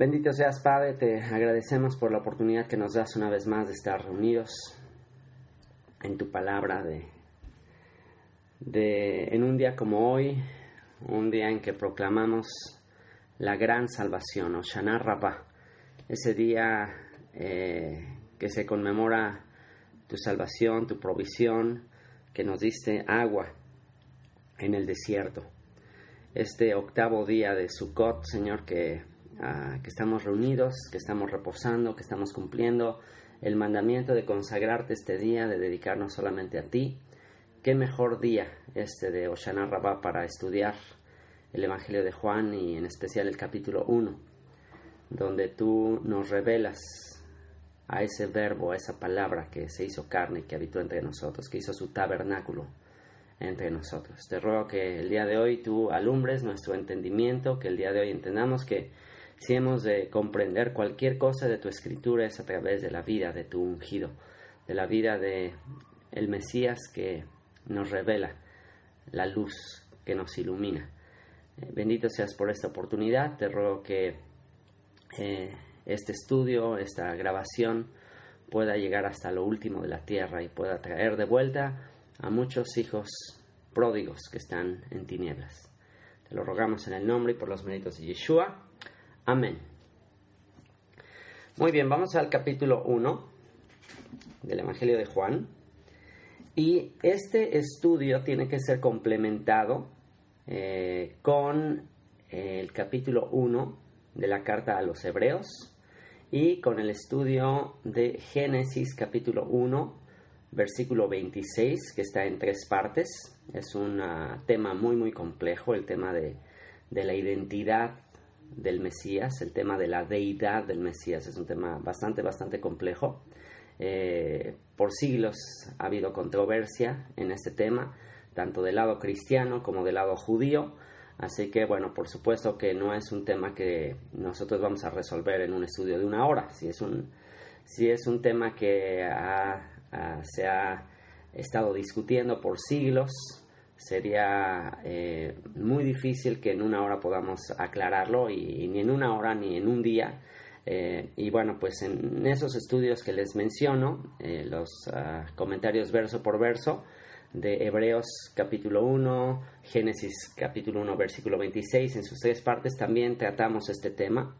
Bendito seas, Padre, te agradecemos por la oportunidad que nos das una vez más de estar reunidos en tu palabra de, de en un día como hoy, un día en que proclamamos la gran salvación, Oshana Rabbah, ese día eh, que se conmemora tu salvación, tu provisión, que nos diste agua en el desierto. Este octavo día de Sukkot, Señor, que que estamos reunidos, que estamos reposando, que estamos cumpliendo el mandamiento de consagrarte este día, de dedicarnos solamente a ti. Qué mejor día este de Oshana Rabbah para estudiar el Evangelio de Juan y en especial el capítulo 1, donde tú nos revelas a ese verbo, a esa palabra que se hizo carne, que habitó entre nosotros, que hizo su tabernáculo entre nosotros. Te ruego que el día de hoy tú alumbres nuestro entendimiento, que el día de hoy entendamos que si hemos de comprender cualquier cosa de tu escritura es a través de la vida de tu ungido, de la vida de el Mesías que nos revela la luz que nos ilumina. Eh, bendito seas por esta oportunidad. Te ruego que eh, este estudio, esta grabación, pueda llegar hasta lo último de la tierra y pueda traer de vuelta a muchos hijos pródigos que están en tinieblas. Te lo rogamos en el nombre y por los méritos de Yeshua. Amén. Muy bien, vamos al capítulo 1 del Evangelio de Juan. Y este estudio tiene que ser complementado eh, con el capítulo 1 de la carta a los Hebreos y con el estudio de Génesis capítulo 1 versículo 26 que está en tres partes. Es un ah, tema muy muy complejo, el tema de, de la identidad del Mesías, el tema de la deidad del Mesías es un tema bastante, bastante complejo. Eh, por siglos ha habido controversia en este tema, tanto del lado cristiano como del lado judío. Así que, bueno, por supuesto que no es un tema que nosotros vamos a resolver en un estudio de una hora. Si es un, si es un tema que se ha estado discutiendo por siglos, sería eh, muy difícil que en una hora podamos aclararlo y, ni en una hora ni en un día. Eh, y bueno, pues en esos estudios que les menciono, eh, los ah, comentarios verso por verso de Hebreos capítulo 1, Génesis capítulo 1, versículo 26, en sus tres partes también tratamos este tema.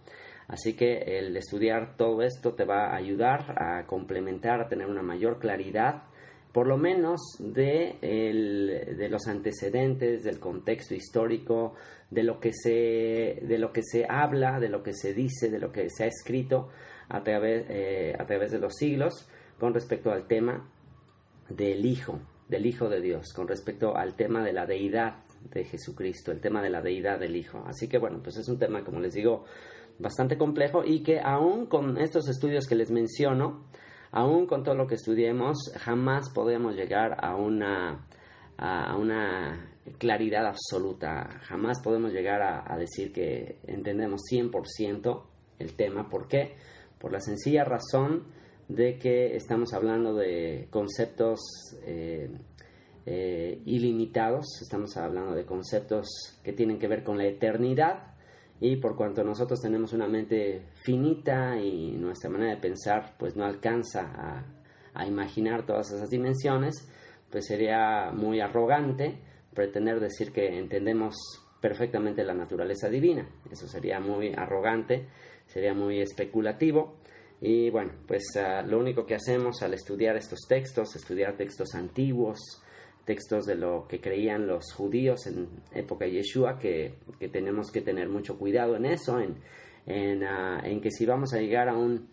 Así que el estudiar todo esto te va a ayudar a complementar, a tener una mayor claridad por lo menos de, de, los antecedentes, del contexto histórico, de lo, que se, de lo que se habla, de lo que se dice, de lo que se ha escrito a través, eh, a través de los siglos con respecto al tema del Hijo, del Hijo de Dios, con respecto al tema de la deidad de Jesucristo, el tema de la deidad del Hijo. Así que bueno, pues es un tema, como les digo, bastante complejo y que aún con estos estudios que les menciono, aún con todo lo que estudiemos, jamás podemos llegar a una, a una claridad absoluta, jamás podemos llegar a, decir que entendemos 100% el tema. ¿Por qué? Por la sencilla razón de que estamos hablando de conceptos eh, eh, ilimitados, estamos hablando de conceptos que tienen que ver con la eternidad y por cuanto nosotros tenemos una mente finita y nuestra manera de pensar pues no alcanza a, imaginar todas esas dimensiones, pues sería muy arrogante pretender decir que entendemos perfectamente la naturaleza divina. Eso sería muy arrogante, sería muy especulativo. Y bueno, pues ah, lo único que hacemos al estudiar estos textos, estudiar textos antiguos, textos de lo que creían los judíos en época de Yeshua, que, tenemos que tener mucho cuidado en eso, en, ah, en, que si vamos a llegar a, un,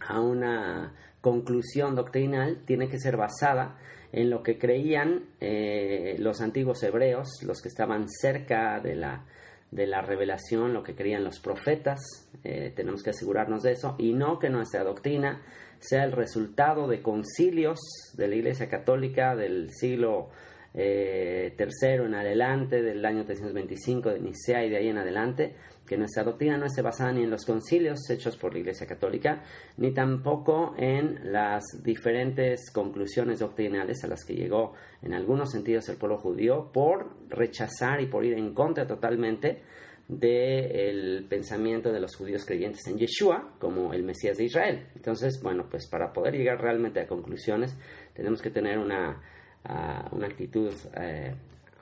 a una conclusión doctrinal, tiene que ser basada en lo que creían eh, los antiguos hebreos, los que estaban cerca de la, de la revelación, lo que creían los profetas, eh, tenemos que asegurarnos de eso, y no que nuestra doctrina sea el resultado de concilios de la Iglesia Católica del siglo eh, en adelante, del año 325 de Nicea y de ahí en adelante, que nuestra doctrina no esté basada ni en los concilios hechos por la Iglesia Católica, ni tampoco en las diferentes conclusiones doctrinales a las que llegó en algunos sentidos el pueblo judío por rechazar y por ir en contra totalmente del pensamiento de los judíos creyentes en Yeshua como el Mesías de Israel. Entonces, bueno, pues para poder llegar realmente a conclusiones tenemos que tener una, ah, una actitud eh,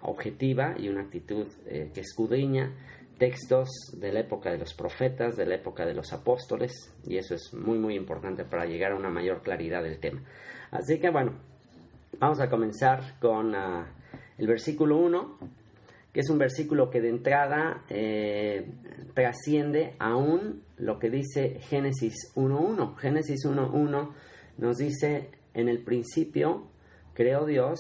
objetiva y una actitud eh, que escudriña textos de la época de los profetas, de la época de los apóstoles, y eso es muy muy importante para llegar a una mayor claridad del tema. Así que bueno, vamos a comenzar con ah, el versículo 1 es un versículo que de entrada eh, trasciende aún lo que dice Génesis 1.1. Génesis 1.1 nos dice, en el principio creó Dios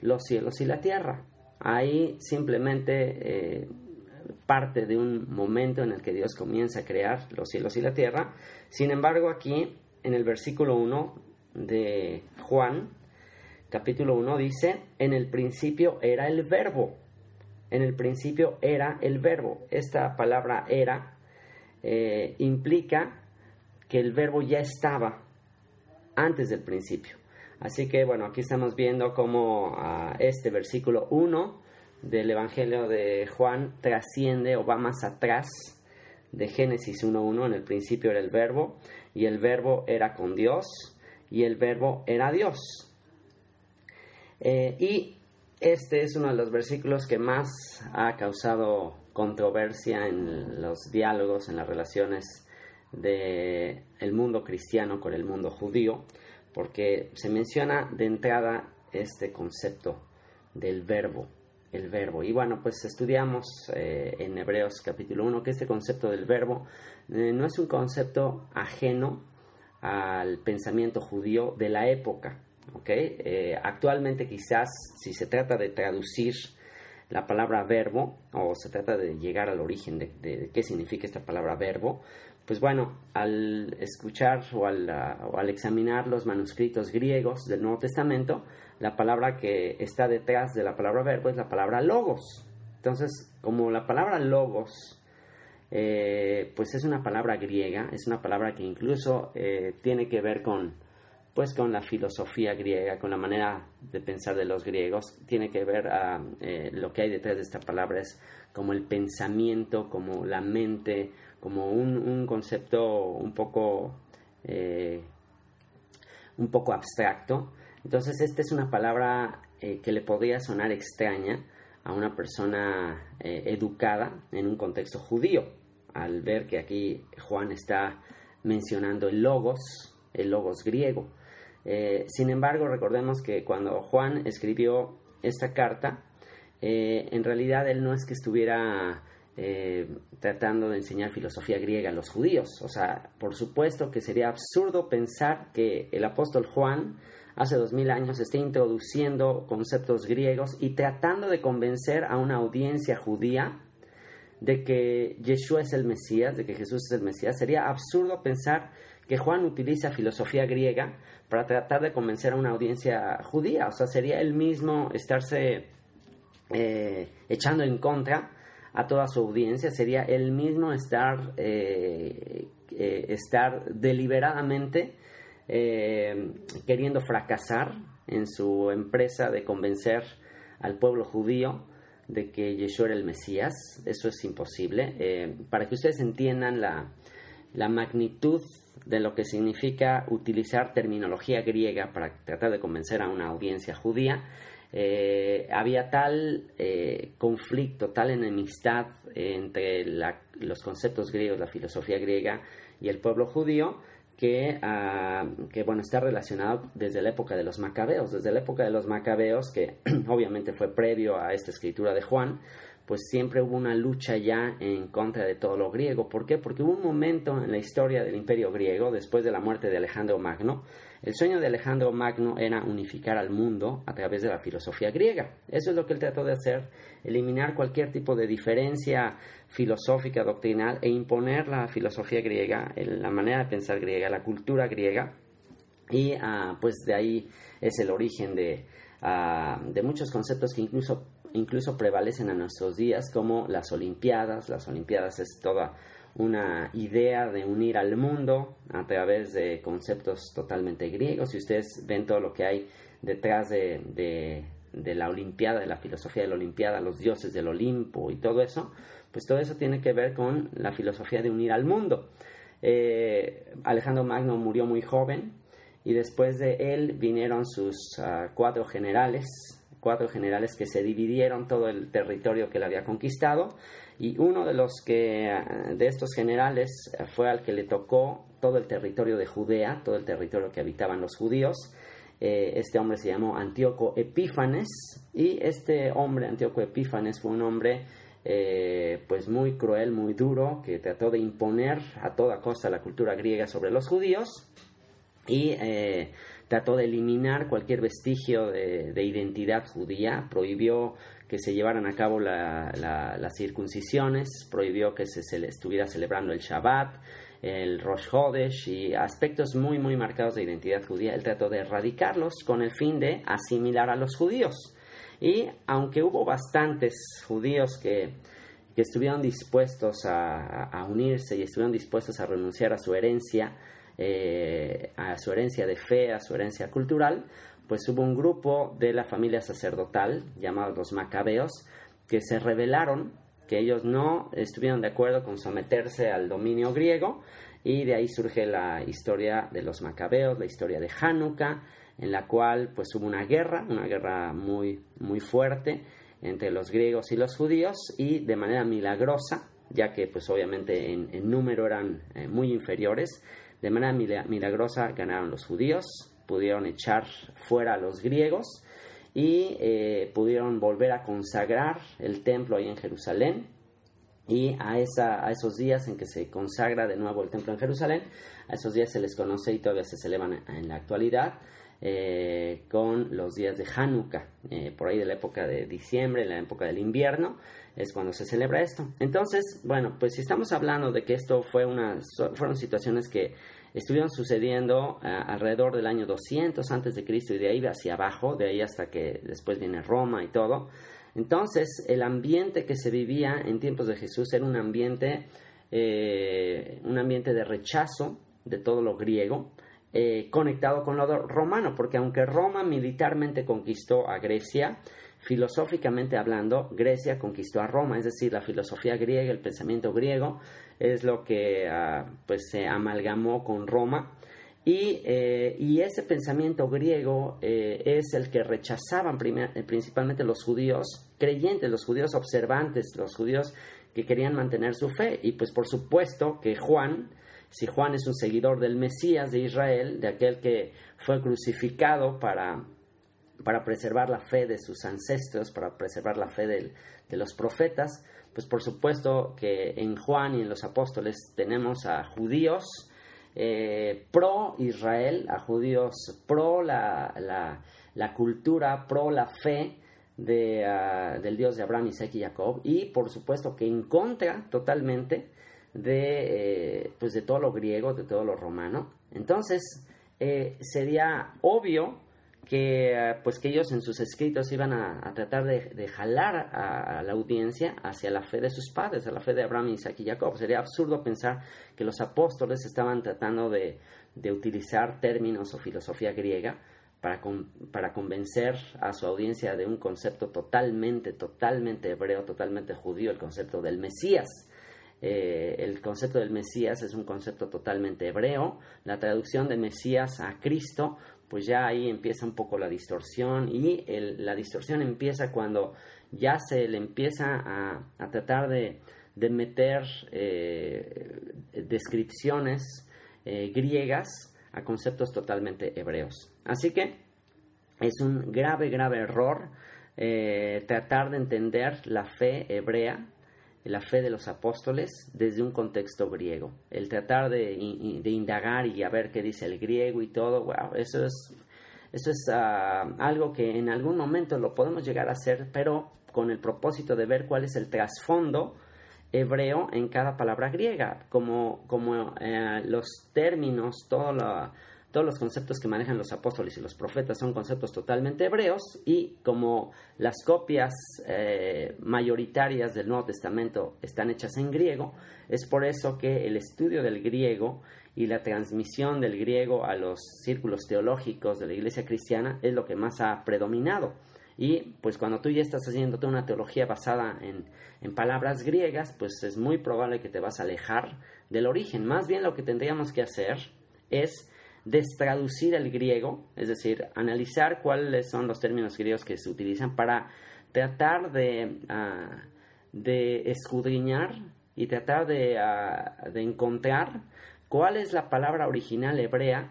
los cielos y la tierra. Ahí simplemente eh, parte de un momento en el que Dios comienza a crear los cielos y la tierra. Sin embargo, aquí en el versículo 1 de Juan, capítulo 1, dice, en el principio era el verbo en el principio era el verbo. Esta palabra era eh, implica que el verbo ya estaba antes del principio. Así que bueno, aquí estamos viendo cómo ah, este versículo 1 del Evangelio de Juan trasciende o va más atrás de Génesis 1.1. En el principio era el verbo y el verbo era con Dios y el verbo era Dios. Eh, y este es uno de los versículos que más ha causado controversia en los diálogos, en las relaciones del el mundo cristiano con el mundo judío, porque se menciona de entrada este concepto del verbo, el verbo. Y bueno, pues estudiamos eh, en Hebreos capítulo 1 que este concepto del verbo eh, no es un concepto ajeno al pensamiento judío de la época. Eh, actualmente quizás si se trata de traducir la palabra verbo o se trata de llegar al origen de, qué significa esta palabra verbo, pues bueno, al escuchar o al, al, examinar los manuscritos griegos del Nuevo Testamento, la palabra que está detrás de la palabra verbo es la palabra logos. Entonces, como la palabra logos, eh, pues es una palabra griega, es una palabra que incluso eh, tiene que ver con pues con la filosofía griega, con la manera de pensar de los griegos, tiene que ver ah, eh, lo que hay detrás de esta palabra es como el pensamiento, como la mente, como un, concepto un poco eh, un poco abstracto. Entonces esta es una palabra eh, que le podría sonar extraña a una persona educada en un contexto judío, al ver que aquí Juan está mencionando el logos, el logos griego. Eh, sin embargo, recordemos que cuando Juan escribió esta carta, eh, en realidad él no es que estuviera eh, tratando de enseñar filosofía griega a los judíos. O sea, por supuesto que sería absurdo pensar que el apóstol Juan hace dos mil años esté introduciendo conceptos griegos y tratando de convencer a una audiencia judía de que Yeshua es el Mesías, de que Jesús es el Mesías. Sería absurdo pensar que Juan utiliza filosofía griega para tratar de convencer a una audiencia judía. O sea, sería él mismo estarse eh, echando en contra a toda su audiencia, sería él mismo estar, eh, eh, estar deliberadamente queriendo fracasar en su empresa de convencer al pueblo judío de que Yeshua era el Mesías. Eso es imposible. para que ustedes entiendan la, la magnitud de lo que significa utilizar terminología griega para tratar de convencer a una audiencia judía, eh, había tal eh, conflicto, tal enemistad entre los conceptos griegos, la filosofía griega y el pueblo judío, que, ah, que, bueno, está relacionado desde la época de los macabeos, desde la época de los macabeos, que obviamente fue previo a esta escritura de Juan, pues siempre hubo una lucha ya en contra de todo lo griego. ¿Por qué? Porque hubo un momento en la historia del imperio griego, después de la muerte de Alejandro Magno, el sueño de Alejandro Magno era unificar al mundo a través de la filosofía griega. Eso es lo que él trató de hacer, eliminar cualquier tipo de diferencia filosófica, doctrinal e imponer la filosofía griega, la manera de pensar griega, la cultura griega. Y ah, pues de ahí es el origen de, ah, de muchos conceptos que incluso incluso prevalecen a nuestros días como las Olimpiadas. Las Olimpiadas es toda una idea de unir al mundo a través de conceptos totalmente griegos. Si ustedes ven todo lo que hay detrás de, la Olimpiada, de la filosofía de la Olimpiada, los dioses del Olimpo y todo eso, pues todo eso tiene que ver con la filosofía de unir al mundo. Eh, Alejandro Magno murió muy joven y después de él vinieron sus ah, cuatro generales, cuatro generales que se dividieron todo el territorio que él había conquistado y uno de los que ah, de estos generales fue al que le tocó todo el territorio de Judea, todo el territorio que habitaban los judíos. Eh, este hombre se llamó Antíoco Epífanes y este hombre, Antíoco Epífanes, fue un hombre eh, pues muy cruel, muy duro, que trató de imponer a toda costa la cultura griega sobre los judíos y eh, trató de eliminar cualquier vestigio de, identidad judía, prohibió que se llevaran a cabo las circuncisiones, prohibió que se, estuviera celebrando el Shabbat, el Rosh Hodesh y aspectos muy muy marcados de identidad judía. Él trató de erradicarlos con el fin de asimilar a los judíos. Y aunque hubo bastantes judíos que, estuvieron dispuestos a, unirse y estuvieron dispuestos a renunciar a su herencia, eh, a su herencia de fe, a su herencia cultural, pues hubo un grupo de la familia sacerdotal, llamados los macabeos, que se rebelaron, que ellos no estuvieron de acuerdo con someterse al dominio griego, y de ahí surge la historia de los macabeos, la historia de Hanukkah, en la cual pues hubo una guerra, una guerra muy, muy fuerte entre los griegos y los judíos y de manera milagrosa, ya que pues obviamente en, número eran eh, muy inferiores, de manera milagrosa ganaron los judíos, pudieron echar fuera a los griegos y eh, pudieron volver a consagrar el templo ahí en Jerusalén. Y a, esa, a esos días en que se consagra de nuevo el templo en Jerusalén, a esos días se les conoce y todavía se celebran en la actualidad eh, con los días de Hanukkah, eh, por ahí de la época de diciembre, en la época del invierno, es cuando se celebra esto. Entonces, bueno, pues si estamos hablando de que esto fue una, fueron situaciones que estuvieron sucediendo eh, alrededor del año 200 antes de Cristo y de ahí hacia abajo, de ahí hasta que después viene Roma y todo. Entonces, el ambiente que se vivía en tiempos de Jesús era un ambiente, un ambiente de rechazo de todo lo griego, eh, conectado con lo romano, porque aunque Roma militarmente conquistó a Grecia, filosóficamente hablando, Grecia conquistó a Roma, es decir, la filosofía griega, el pensamiento griego, es lo que ah, pues se amalgamó con Roma. Y, eh, ese pensamiento griego eh, es el que rechazaban principalmente los judíos creyentes, los judíos observantes, los judíos que querían mantener su fe. Y pues por supuesto que Juan, si Juan es un seguidor del Mesías de Israel, de aquel que fue crucificado para, para preservar la fe de sus ancestros, para preservar la fe de, los profetas, pues por supuesto que en Juan y en los apóstoles tenemos a judíos eh, pro Israel, a judíos pro la, la, cultura, pro la fe de, ah, del Dios de Abraham, Isaac y Jacob, y por supuesto que en contra totalmente de, eh, pues de todo lo griego, de todo lo romano. Entonces, eh, sería obvio que, pues que ellos en sus escritos iban a, tratar de, jalar a, la audiencia hacia la fe de sus padres, a la fe de Abraham, Isaac y Jacob. Sería absurdo pensar que los apóstoles estaban tratando de, utilizar términos o filosofía griega para, para, convencer a su audiencia de un concepto totalmente, totalmente hebreo, totalmente judío, el concepto del Mesías. Eh, el concepto del Mesías es un concepto totalmente hebreo. La traducción de Mesías a Cristo, pues ya ahí empieza un poco la distorsión y la distorsión empieza cuando ya se le empieza a, tratar de, meter eh, descripciones eh, griegas a conceptos totalmente hebreos. Así que es un grave, grave error tratar de entender la fe hebrea la fe de los apóstoles desde un contexto griego. El tratar de, indagar y a ver qué dice el griego y todo, eso es, eso es ah, algo que en algún momento lo podemos llegar a hacer, pero con el propósito de ver cuál es el trasfondo hebreo en cada palabra griega, como, como eh, los términos, todo lo todos los conceptos que manejan los apóstoles y los profetas son conceptos totalmente hebreos y como las copias eh, mayoritarias del Nuevo Testamento están hechas en griego, es por eso que el estudio del griego y la transmisión del griego a los círculos teológicos de la iglesia cristiana es lo que más ha predominado. Y pues cuando tú ya estás haciendo una teología basada en, en palabras griegas, pues es muy probable que te vas a alejar del origen. Más bien lo que tendríamos que hacer es destraducir el griego, es decir, analizar cuáles son los términos griegos que se utilizan para tratar de, ah, de escudriñar y tratar de, ah, de encontrar cuál es la palabra original hebrea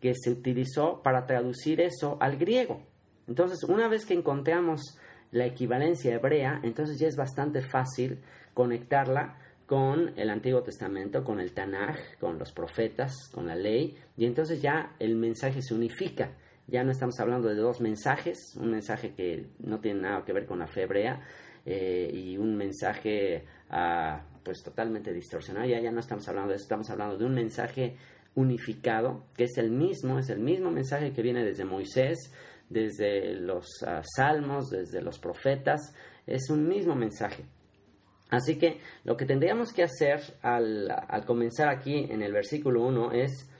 que se utilizó para traducir eso al griego. Entonces, una vez que encontramos la equivalencia hebrea, entonces ya es bastante fácil conectarla con el Antiguo Testamento, con el Tanaj, con los profetas, con la ley, y entonces ya el mensaje se unifica. Ya no estamos hablando de dos mensajes, un mensaje que no tiene nada que ver con la fe hebrea eh, y un mensaje ah, pues totalmente distorsionado. Ya, ya no estamos hablando de eso, estamos hablando de un mensaje unificado, que es el mismo, es el mismo mensaje que viene desde Moisés, desde los ah, salmos, desde los profetas, es un mismo mensaje. Así que lo que tendríamos que hacer al, comenzar aquí en el versículo 1 es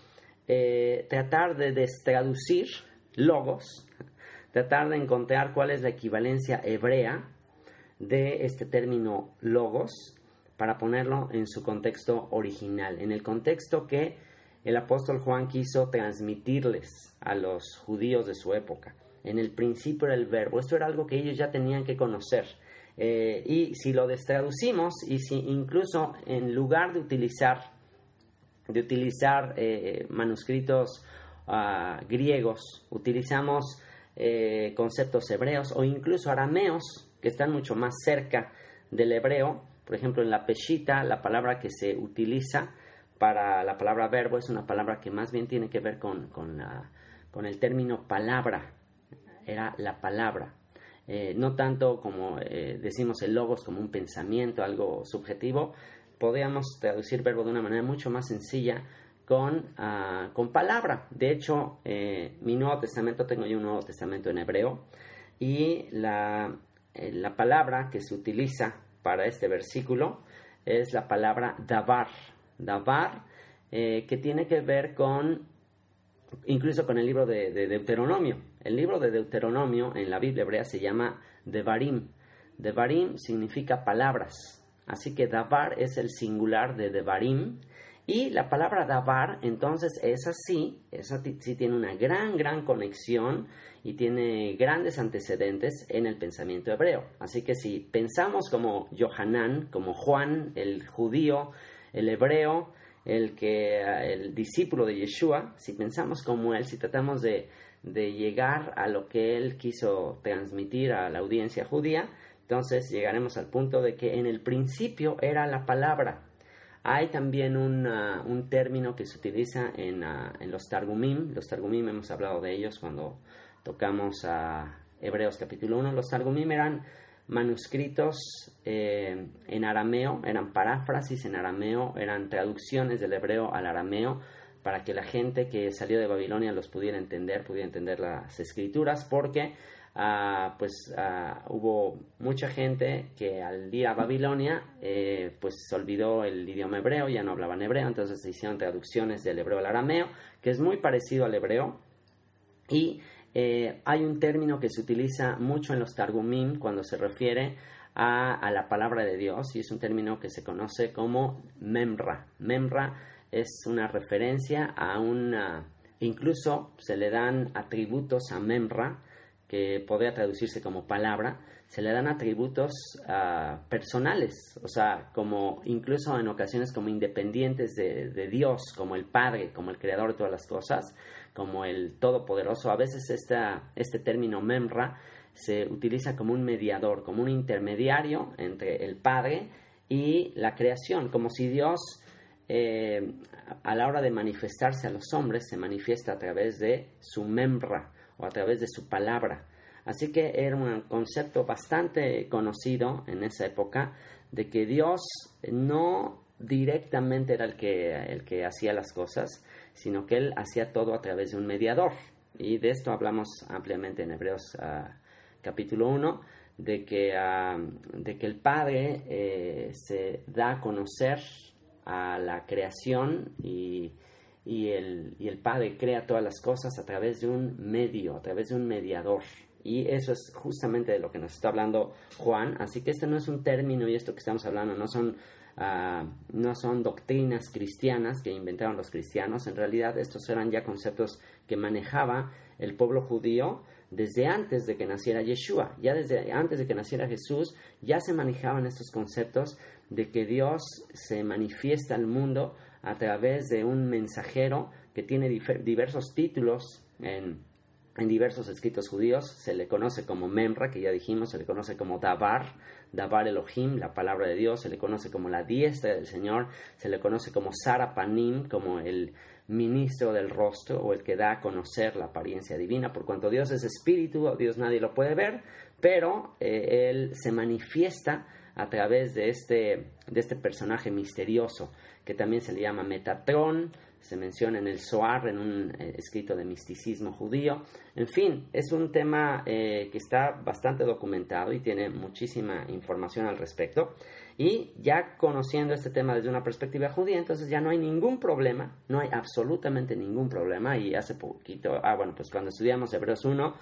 eh, tratar de destraducir logos, tratar de encontrar cuál es la equivalencia hebrea de este término logos para ponerlo en su contexto original, en el contexto que el apóstol Juan quiso transmitirles a los judíos de su época. En el principio era el verbo, esto era algo que ellos ya tenían que conocer. Eh, y si lo destraducimos y si incluso en lugar de utilizar, de utilizar eh, manuscritos ah, griegos, utilizamos eh, conceptos hebreos o incluso arameos que están mucho más cerca del hebreo, por ejemplo en la peshita, la palabra que se utiliza para la palabra verbo es una palabra que más bien tiene que ver con, con, con el término palabra, era la palabra. Eh, no tanto como eh, decimos el logos como un pensamiento, algo subjetivo, podríamos traducir verbo de una manera mucho más sencilla con, ah, con palabra. De hecho, eh, mi Nuevo Testamento, tengo yo un Nuevo Testamento en hebreo, y la, la palabra que se utiliza para este versículo es la palabra davar. Davar, que tiene que ver con incluso con el libro de, Deuteronomio. El libro de Deuteronomio en la Biblia hebrea se llama Devarim. Devarim significa palabras. Así que Davar es el singular de Devarim. Y la palabra Davar, entonces, es así, esa sí tiene una gran, gran conexión y tiene grandes antecedentes en el pensamiento hebreo. Así que si pensamos como Johanán, como Juan, el judío, el hebreo, el que el discípulo de Yeshua, si pensamos como él, si tratamos de, llegar a lo que él quiso transmitir a la audiencia judía, entonces llegaremos al punto de que en el principio era la palabra. Hay también un, un término que se utiliza en, en, los Targumim. Los Targumim hemos hablado de ellos cuando tocamos a Hebreos capítulo 1. Los Targumim eran manuscritos eh, en arameo, eran paráfrasis en arameo, eran traducciones del hebreo al arameo para que la gente que salió de Babilonia los pudiera entender, pudiera entender las escrituras, porque ah, pues ah, hubo mucha gente que al ir a Babilonia eh, pues se olvidó el idioma hebreo, ya no hablaban hebreo, entonces se hicieron traducciones del hebreo al arameo, que es muy parecido al hebreo, y eh, hay un término que se utiliza mucho en los Targumim cuando se refiere a, la palabra de Dios y es un término que se conoce como memra. Memra es una referencia a una, incluso se le dan atributos a memra, que podría traducirse como palabra, se le dan atributos ah, personales, o sea, como incluso en ocasiones como independientes de, de, Dios, como el Padre, como el Creador de todas las cosas, como el Todopoderoso. A veces esta, este término memra se utiliza como un mediador, como un intermediario entre el Padre y la creación, como si Dios eh, a la hora de manifestarse a los hombres se manifiesta a través de su memra o a través de su palabra. Así que era un concepto bastante conocido en esa época de que Dios no directamente era el que, el que hacía las cosas, sino que Él hacía todo a través de un mediador. Y de esto hablamos ampliamente en Hebreos ah, capítulo 1, de que, ah, de que el Padre eh, se da a conocer a la creación y, y, el, y el Padre crea todas las cosas a través de un medio, a través de un mediador. Y eso es justamente de lo que nos está hablando Juan. Así que este no es un término y esto que estamos hablando no son, ah, no son doctrinas cristianas que inventaron los cristianos. En realidad estos eran ya conceptos que manejaba el pueblo judío desde antes de que naciera Yeshua. Ya desde antes de que naciera Jesús ya se manejaban estos conceptos de que Dios se manifiesta al mundo a través de un mensajero que tiene diversos títulos en en diversos escritos judíos se le conoce como Memra, que ya dijimos, se le conoce como Dabar, Dabar Elohim, la palabra de Dios, se le conoce como la diestra del Señor, se le conoce como Sarapanim, como el ministro del rostro o el que da a conocer la apariencia divina, por cuanto Dios es espíritu, Dios nadie lo puede ver, pero eh, Él se manifiesta a través de este, de este personaje misterioso, que también se le llama Metatron, se menciona en el Zohar, en un eh, escrito de misticismo judío. En fin, es un tema eh, que está bastante documentado y tiene muchísima información al respecto. Y ya conociendo este tema desde una perspectiva judía, entonces ya no hay ningún problema, no hay absolutamente ningún problema. Y hace poquito, ah, bueno, pues cuando estudiamos Hebreos 1,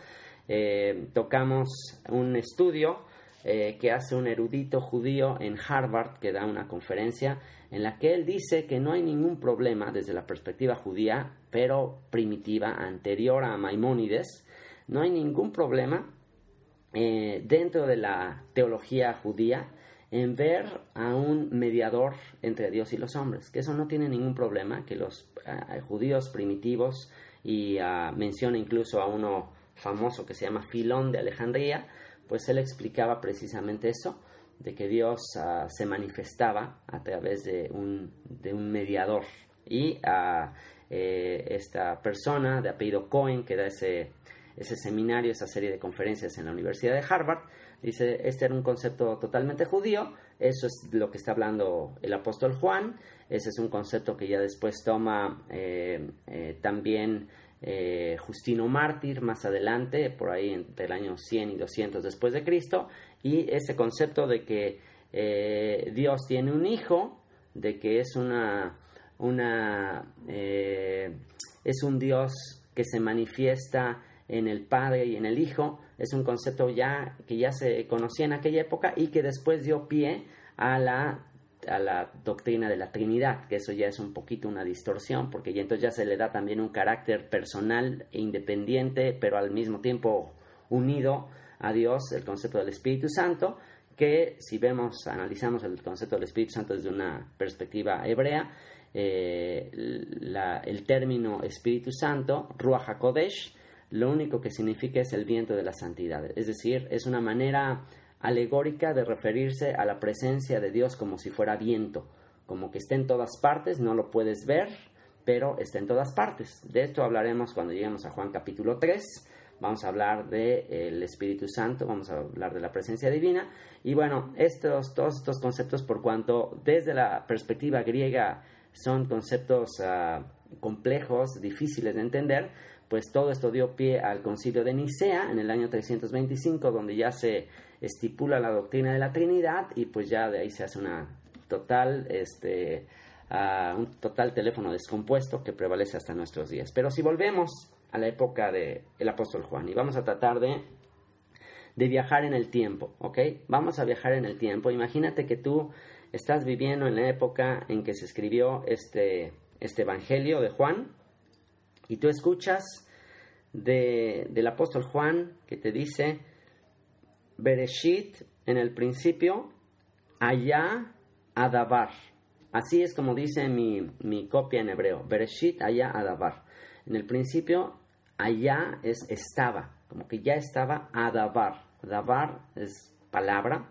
eh, tocamos un estudio que hace un erudito judío en Harvard que da una conferencia en la que él dice que no hay ningún problema desde la perspectiva judía, pero primitiva, anterior a Maimónides, no hay ningún problema eh, dentro de la teología judía en ver a un mediador entre Dios y los hombres, que eso no tiene ningún problema, que los eh, judíos primitivos, y uh, menciona incluso a uno famoso que se llama Filón de Alejandría, pues él explicaba precisamente eso, de que Dios ah, se manifestaba a través de un, de un mediador. Y a eh, esta persona de apellido Cohen, que da ese, ese seminario, esa serie de conferencias en la Universidad de Harvard, dice, este era un concepto totalmente judío, eso es lo que está hablando el apóstol Juan, ese es un concepto que ya después toma eh, eh, también Justino Mártir más adelante, por ahí entre el año 100 y 200 después de Cristo, y ese concepto de que eh, Dios tiene un hijo, de que es una, una eh, es un Dios que se manifiesta en el Padre y en el Hijo, es un concepto ya que ya se conocía en aquella época y que después dio pie a la a la doctrina de la Trinidad, que eso ya es un poquito una distorsión, porque entonces ya se le da también un carácter personal e independiente, pero al mismo tiempo unido a Dios el concepto del Espíritu Santo, que si vemos, analizamos el concepto del Espíritu Santo desde una perspectiva hebrea, eh, el término Espíritu Santo, Ruach HaKodesh, lo único que significa es el viento de la santidad. Es decir, es una manera alegórica de referirse a la presencia de Dios como si fuera viento, como que está en todas partes, no lo puedes ver, pero está en todas partes. De esto hablaremos cuando lleguemos a Juan capítulo 3 vamos a hablar del Espíritu Santo, vamos a hablar de la presencia divina. Y bueno, estos, todos estos conceptos, por cuanto desde la perspectiva griega son conceptos ah, complejos, difíciles de entender, pues todo esto dio pie al concilio de Nicea en el año 325, donde ya se estipula la doctrina de la Trinidad y pues ya de ahí se hace una total, este, ah, un total teléfono descompuesto que prevalece hasta nuestros días. Pero si volvemos a la época del el apóstol Juan y vamos a tratar de, de viajar en el tiempo, ¿ok? Vamos a viajar en el tiempo. Imagínate que tú estás viviendo en la época en que se escribió este, este Evangelio de Juan y tú escuchas de, del apóstol Juan que te dice, Bereshit en el principio, allá Adabar. Así es como dice mi, mi copia en hebreo, Bereshit allá Adabar. En el principio allá es estaba, como que ya estaba Adabar. Adabar es palabra,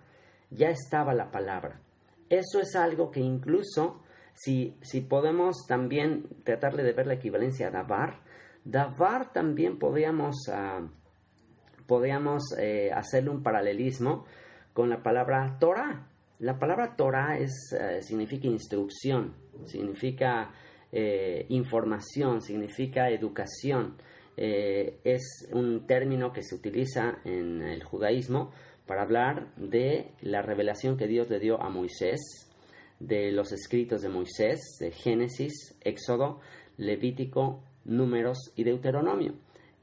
ya estaba la palabra. Eso es algo que incluso si, si podemos también tratarle de ver la equivalencia a Davar, Davar también podríamos, uh, podríamos eh, hacerle un paralelismo con la palabra Torah. La palabra Torah es, eh, significa instrucción, significa eh, información, significa educación. Es un término que se utiliza en el judaísmo para hablar de la revelación que Dios le dio a Moisés, de los escritos de Moisés, de Génesis, Éxodo, Levítico, Números y Deuteronomio.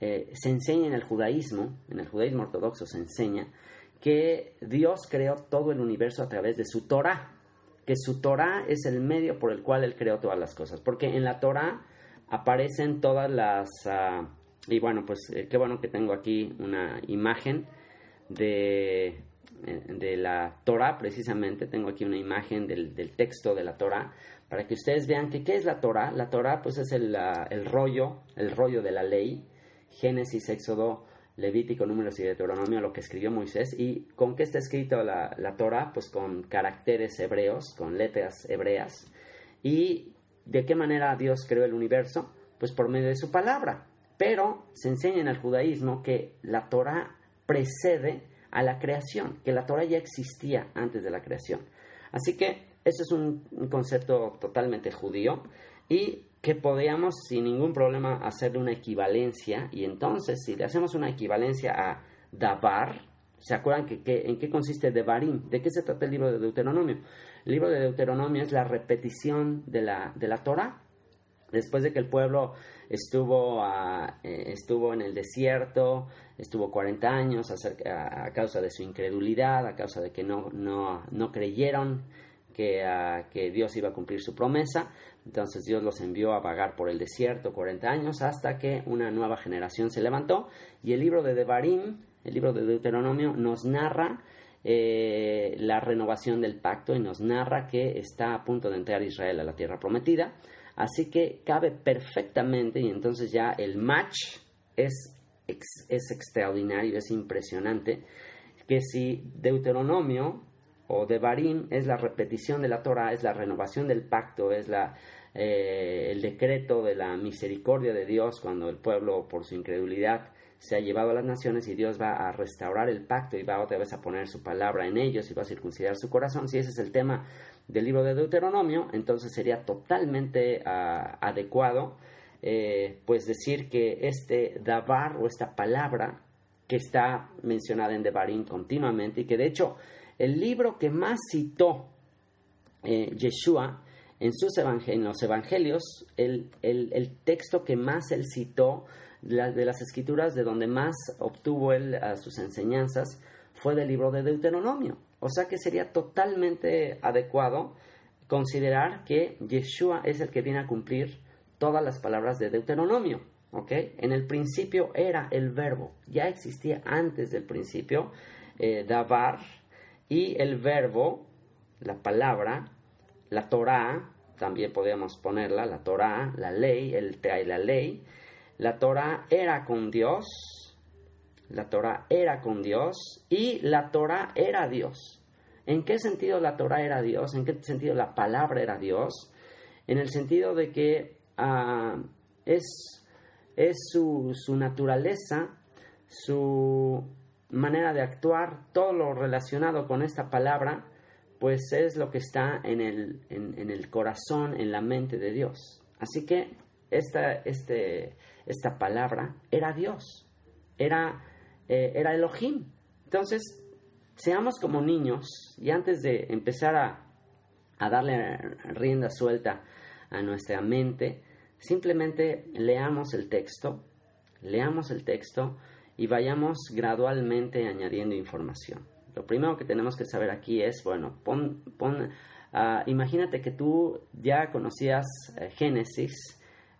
eh, se enseña en el judaísmo, en el judaísmo ortodoxo se enseña que Dios creó todo el universo a través de su Torah, que su Torah es el medio por el cual Él creó todas las cosas, porque en la Torah aparecen todas las... Ah, y bueno, pues eh, qué bueno que tengo aquí una imagen de, de la Torah, precisamente, tengo aquí una imagen del, del, texto de la Torah, para que ustedes vean que qué es la Torah. La Torah pues es el, el rollo, el rollo de la ley, Génesis, Éxodo, Levítico, Números y Deuteronomio, lo que escribió Moisés. ¿Y con qué está escrito la, la Torah? Pues con caracteres hebreos, con letras hebreas. ¿Y de qué manera Dios creó el universo? Pues por medio de su palabra. Pero se enseña en el judaísmo que la Torah precede a la creación, que la Torah ya existía antes de la creación. Así que ese es un, concepto totalmente judío y que podíamos sin ningún problema hacerle una equivalencia y entonces si le hacemos una equivalencia a Dabar, ¿se acuerdan que, en qué consiste Devarim? ¿De qué se trata el libro de Deuteronomio? El libro de Deuteronomio es la repetición de la, de la Torah. Después de que el pueblo estuvo, eh, estuvo en el desierto, estuvo 40 años a, causa de su incredulidad, a causa de que no, no, no creyeron que, que Dios iba a cumplir su promesa. Entonces Dios los envió a vagar por el desierto 40 años hasta que una nueva generación se levantó. Y el libro de Devarim, el libro de Deuteronomio, nos narra eh, la renovación del pacto y nos narra que está a punto de entrar Israel a la tierra prometida. Así que cabe perfectamente y entonces ya el match es, extraordinario, es impresionante, que si Deuteronomio o Devarim es la repetición de la Torah, es la renovación del pacto, es la, eh, el decreto de la misericordia de Dios cuando el pueblo por su incredulidad se ha llevado a las naciones y Dios va a restaurar el pacto y va otra vez a poner su palabra en ellos y va a circuncidar su corazón. Si ese es el tema del libro de Deuteronomio, entonces sería totalmente uh, adecuado eh, pues decir que este davar o esta palabra que está mencionada en Devarim continuamente y que de hecho el libro que más citó eh, Yeshua en, sus en los evangelios, el, texto que más él citó de las escrituras, de donde más obtuvo él sus enseñanzas, fue del libro de Deuteronomio. O sea que sería totalmente adecuado considerar que Yeshua es el que viene a cumplir todas las palabras de Deuteronomio. En el principio era el verbo, ya existía antes del principio eh, davar, y el verbo, la palabra, la Torah, también podríamos ponerla, la Torah, la ley, el trae la ley. La Torah era con Dios, la Torah era con Dios y la Torah era Dios. ¿En qué sentido la Torah era Dios? ¿En qué sentido la palabra era Dios? En el sentido de que uh, es, es su, su naturaleza, su manera de actuar, todo lo relacionado con esta palabra, pues es lo que está en el, en, el corazón, en la mente de Dios. Así que esta, este, esta palabra era Dios, era, eh, era Elohim. Entonces, seamos como niños y antes de empezar a, a darle rienda suelta a nuestra mente, simplemente leamos el texto, leamos el texto, y vayamos gradualmente añadiendo información. Lo primero que tenemos que saber aquí es, bueno, pon, pon, uh, imagínate que tú ya conocías uh, Génesis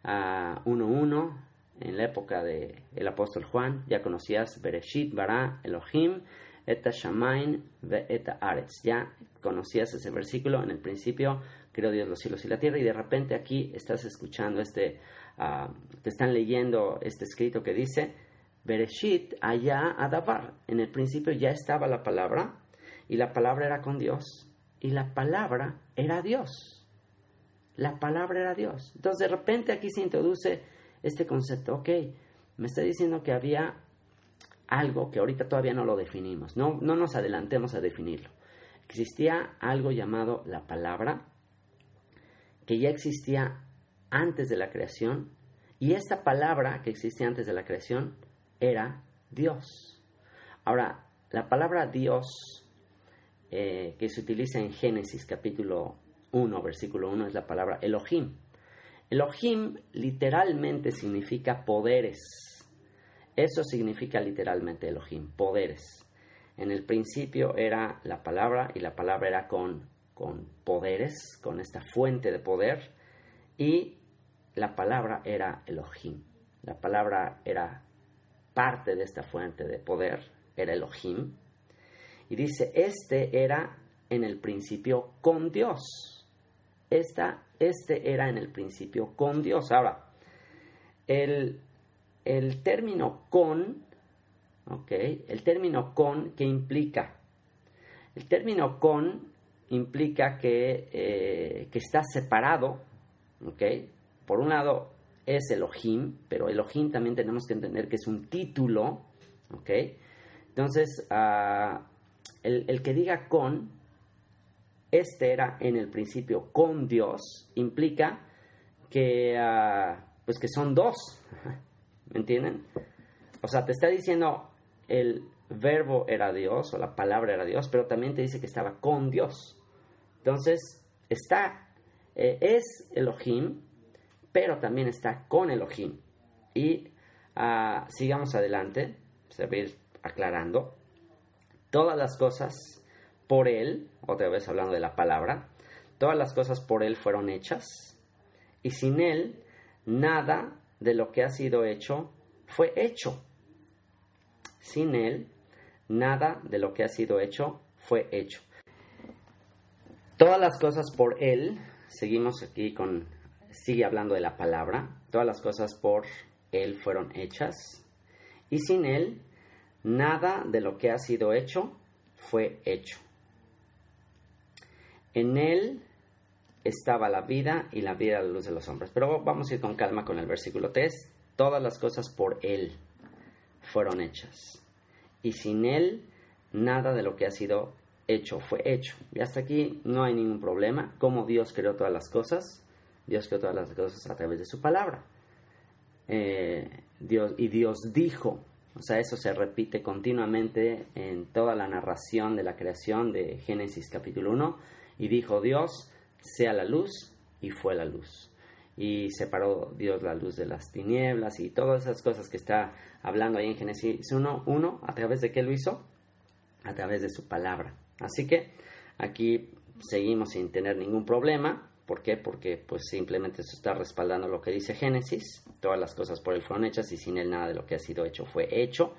uh, ah, 1.1 en la época del el apóstol Juan, ya conocías Bereshit, Bara, Elohim, Eta Shamain, Eta Aretz. Ya conocías ese versículo, en el principio creó Dios los cielos y la tierra, y de repente aquí estás escuchando este, te están leyendo este escrito que dice, Bereshit, allá Adavar. En el principio ya estaba la palabra y la palabra era con Dios y la palabra era Dios. La palabra era Dios. Entonces de repente aquí se introduce este concepto. Ok, me está diciendo que había algo que ahorita todavía no lo definimos. No, no nos adelantemos a definirlo. Existía algo llamado la palabra que ya existía antes de la creación y esta palabra que existía antes de la creación era Dios. Ahora, la palabra Dios eh, que se utiliza en Génesis capítulo 1, versículo 1 es la palabra Elohim. Elohim literalmente significa poderes. Eso significa literalmente Elohim, poderes. En el principio era la palabra y la palabra era con, con poderes, con esta fuente de poder y la palabra era Elohim. La palabra era parte de esta fuente de poder, era Elohim. Y dice, este era en el principio con Dios. Esta, este era en el principio con Dios. Ahora, el, el término con, ¿ok? El término con, ¿qué implica? El término con implica que, eh, que está separado, ¿ok? Por un lado es Elohim, pero Elohim también tenemos que entender que es un título, ¿ok? Entonces, ah, el, el que diga con este era en el principio con Dios, implica que, ah, pues que son dos, ¿me entienden? O sea, te está diciendo el verbo era Dios o la palabra era Dios, pero también te dice que estaba con Dios. Entonces, está, eh, es Elohim, pero también está con Elohim. Y ah, sigamos adelante, se va a ir aclarando. Todas las cosas por Él, otra vez hablando de la palabra, todas las cosas por Él fueron hechas, y sin Él nada de lo que ha sido hecho fue hecho. Sin Él nada de lo que ha sido hecho fue hecho. Todas las cosas por Él, seguimos aquí con, sigue hablando de la palabra, todas las cosas por Él fueron hechas, y sin Él nada de lo que ha sido hecho fue hecho. En él estaba la vida y la vida a la luz de los hombres. Pero vamos a ir con calma con el versículo 3. Todas las cosas por él fueron hechas. Y sin él nada de lo que ha sido hecho fue hecho. Y hasta aquí no hay ningún problema. Como Dios creó todas las cosas, Dios creó todas las cosas a través de su palabra. Eh, Dios, y Dios dijo, o sea, eso se repite continuamente en toda la narración de la creación de Génesis capítulo 1 y dijo Dios, sea la luz, y fue la luz. Y separó Dios la luz de las tinieblas y todas esas cosas que está hablando ahí en Génesis 1, 1 ¿a través de qué lo hizo? A través de su palabra. Así que aquí seguimos sin tener ningún problema. ¿Por qué? Porque pues simplemente se está respaldando lo que dice Génesis. Todas las cosas por él fueron hechas y sin él nada de lo que ha sido hecho fue hecho.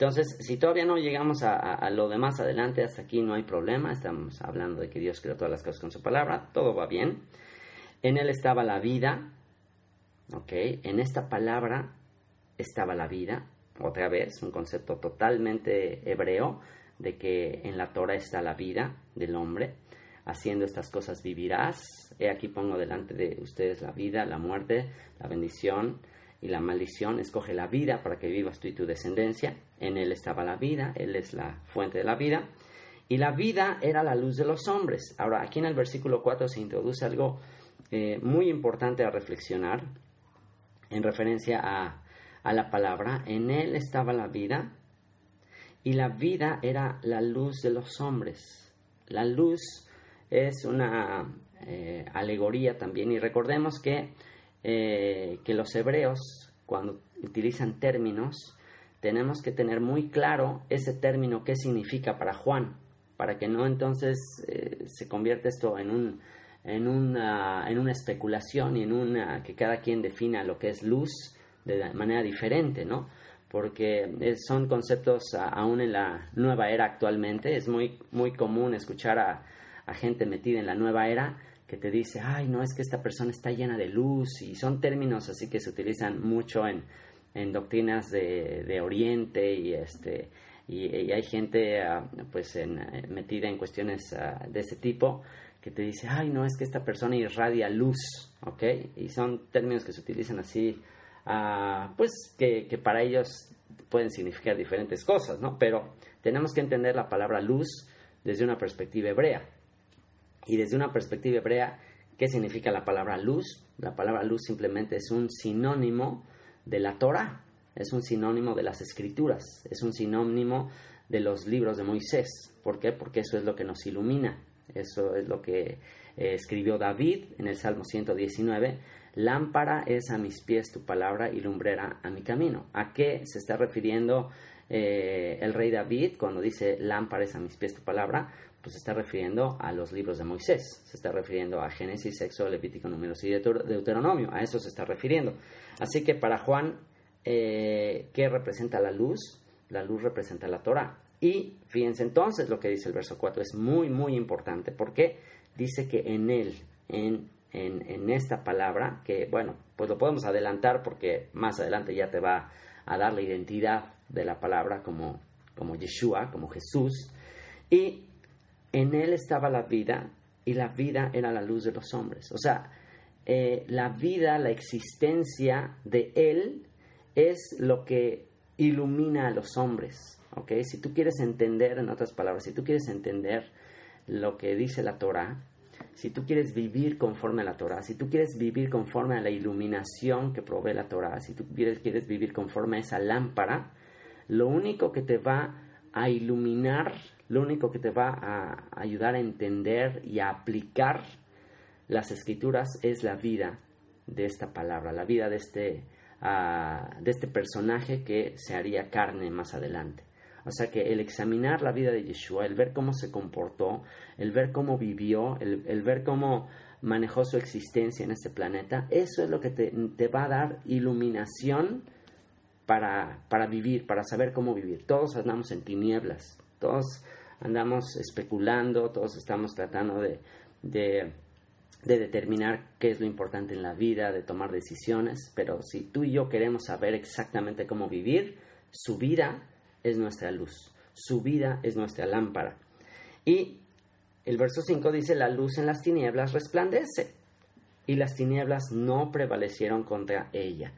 Entonces, si todavía no llegamos a, lo de más adelante, hasta aquí no hay problema, estamos hablando de que Dios creó todas las cosas con su palabra, todo va bien. En Él estaba la vida, ¿ok? En esta palabra estaba la vida, otra vez, un concepto totalmente hebreo, de que en la Torah está la vida del hombre, haciendo estas cosas vivirás. He aquí pongo delante de ustedes la vida, la muerte, la bendición, y la maldición, escoge la vida para que vivas tú y tu descendencia. En él estaba la vida, él es la fuente de la vida. Y la vida era la luz de los hombres. Ahora, aquí en el versículo 4 se introduce algo eh, muy importante a reflexionar en referencia a, a la palabra. En él estaba la vida y la vida era la luz de los hombres. La luz es una eh, alegoría también y recordemos que eh, que los hebreos, cuando utilizan términos, tenemos que tener muy claro ese término qué significa para Juan, para que no entonces eh, se convierta esto en, un, en, una, en una especulación y en una que cada quien defina lo que es luz de manera diferente, ¿no? Porque son conceptos aún en la nueva era actualmente, es muy, muy común escuchar a gente metida en la nueva era que te dice, ay, no, es que esta persona está llena de luz, y son términos así que se utilizan mucho en, en doctrinas de, de, Oriente y este y, hay gente ah, pues eh, metida en cuestiones ah, de ese tipo que te dice, ay, no, es que esta persona irradia luz, ¿ok? Y son términos que se utilizan así, uh, pues que, que para ellos pueden significar diferentes cosas, ¿no? Pero tenemos que entender la palabra luz desde una perspectiva hebrea. Y desde una perspectiva hebrea, ¿qué significa la palabra luz? La palabra luz simplemente es un sinónimo de la Torah, es un sinónimo de las escrituras, es un sinónimo de los libros de Moisés. ¿Por qué? Porque eso es lo que nos ilumina. Eso es lo que eh, escribió David en el Salmo 119. lámpara es a mis pies tu palabra y lumbrera a mi camino. ¿A qué se está refiriendo eh, el rey David cuando dice lámpara es a mis pies tu palabra? Pues se está refiriendo a los libros de Moisés, se está refiriendo a Génesis, Sexo, Levítico, Números y Deuteronomio, a eso se está refiriendo. Así que para Juan, eh, ¿qué representa la luz? La luz representa la Torah. Y fíjense entonces lo que dice el verso 4, es muy, muy importante porque dice que en él, en, en, esta palabra, que bueno, pues lo podemos adelantar porque más adelante ya te va a dar la identidad de la palabra como, como Yeshua, como Jesús, y en él estaba la vida y la vida era la luz de los hombres. O sea, eh, la vida, la existencia de él es lo que ilumina a los hombres. ¿ok? Si tú quieres entender, en otras palabras, si tú quieres entender lo que dice la Torah, si tú quieres vivir conforme a la Torah, si tú quieres vivir conforme a la iluminación que provee la Torah, si tú quieres, quieres vivir conforme a esa lámpara, lo único que te va a iluminar, lo único que te va a ayudar a entender y a aplicar las escrituras es la vida de esta palabra, la vida de este, ah, de este personaje que se haría carne más adelante. O sea que el examinar la vida de Yeshua, el ver cómo se comportó, el ver cómo vivió, el, ver cómo manejó su existencia en este planeta, eso es lo que te, te va a dar iluminación para, para, vivir, para saber cómo vivir. Todos andamos en tinieblas, todos andamos especulando, todos estamos tratando de, de, de determinar qué es lo importante en la vida, de tomar decisiones, pero si tú y yo queremos saber exactamente cómo vivir, su vida es nuestra luz, su vida es nuestra lámpara. Y el verso 5 dice, la luz en las tinieblas resplandece y las tinieblas no prevalecieron contra ella.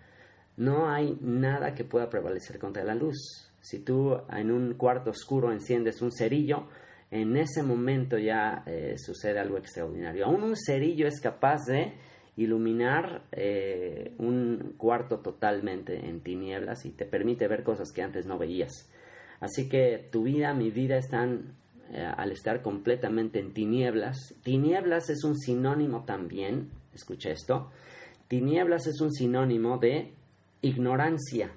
No hay nada que pueda prevalecer contra la luz. Si tú en un cuarto oscuro enciendes un cerillo, en ese momento ya eh, sucede algo extraordinario. Aún un cerillo es capaz de iluminar eh, un cuarto totalmente en tinieblas y te permite ver cosas que antes no veías. Así que tu vida, mi vida están eh, al estar completamente en tinieblas. Tinieblas es un sinónimo también, escucha esto, tinieblas es un sinónimo de ignorancia.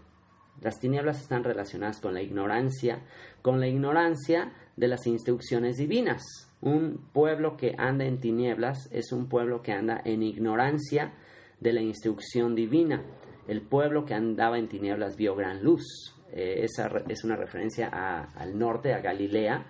Las tinieblas están relacionadas con la ignorancia, con la ignorancia de las instrucciones divinas. Un pueblo que anda en tinieblas es un pueblo que anda en ignorancia de la instrucción divina. El pueblo que andaba en tinieblas vio gran luz. Eh, esa es una referencia al norte, a Galilea.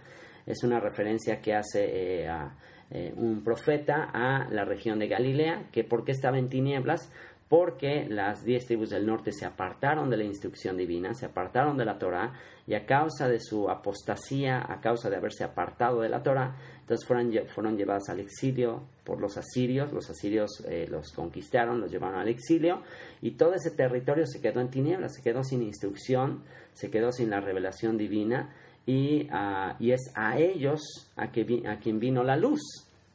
Es una referencia que hace eh, a, eh, un profeta a la región de Galilea, que porque estaba en tinieblas, porque las diez tribus del norte se apartaron de la instrucción divina, se apartaron de la Torah, y a causa de su apostasía, a causa de haberse apartado de la Torah, entonces fueron, fueron llevados al exilio por los asirios, los asirios eh, los conquistaron, los llevaron al exilio, y todo ese territorio se quedó en tinieblas, se quedó sin instrucción, se quedó sin la revelación divina, y, ah, y es a ellos a, a quien vino la luz.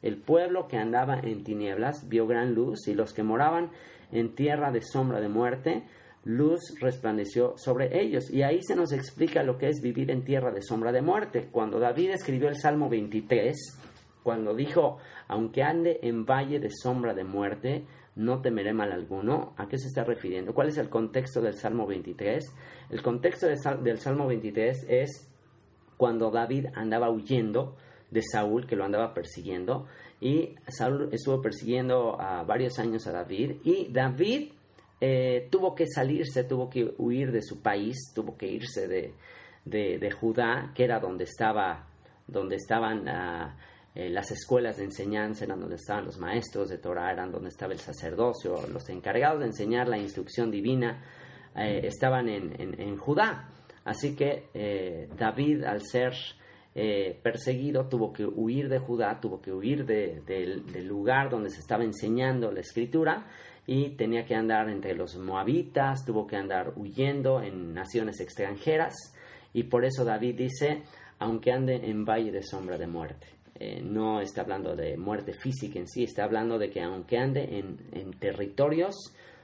El pueblo que andaba en tinieblas vio gran luz, y los que moraban en tierra de sombra de muerte, luz resplandeció sobre ellos. Y ahí se nos explica lo que es vivir en tierra de sombra de muerte. Cuando David escribió el Salmo 23, cuando dijo, aunque ande en valle de sombra de muerte, no temeré mal alguno. ¿A qué se está refiriendo? ¿Cuál es el contexto del Salmo 23? El contexto del Salmo 23 es cuando David andaba huyendo de Saúl, que lo andaba persiguiendo, y Saúl estuvo persiguiendo a varios años a David y David eh, tuvo que salirse, tuvo que huir de su país, tuvo que irse de, de, Judá, que era donde estaba, donde estaban ah, eh, las escuelas de enseñanza, eran donde estaban los maestros de Torah, eran donde estaba el sacerdocio, los encargados de enseñar la instrucción divina, eh, estaban en, en, Judá. Así que David, al ser eh, perseguido, tuvo que huir de Judá, tuvo que huir del lugar donde se estaba enseñando la escritura y tenía que andar entre los moabitas, tuvo que andar huyendo en naciones extranjeras y por eso David dice, aunque ande en valle de sombra de muerte. Eh, no está hablando de muerte física en sí, está hablando de que aunque ande en territorios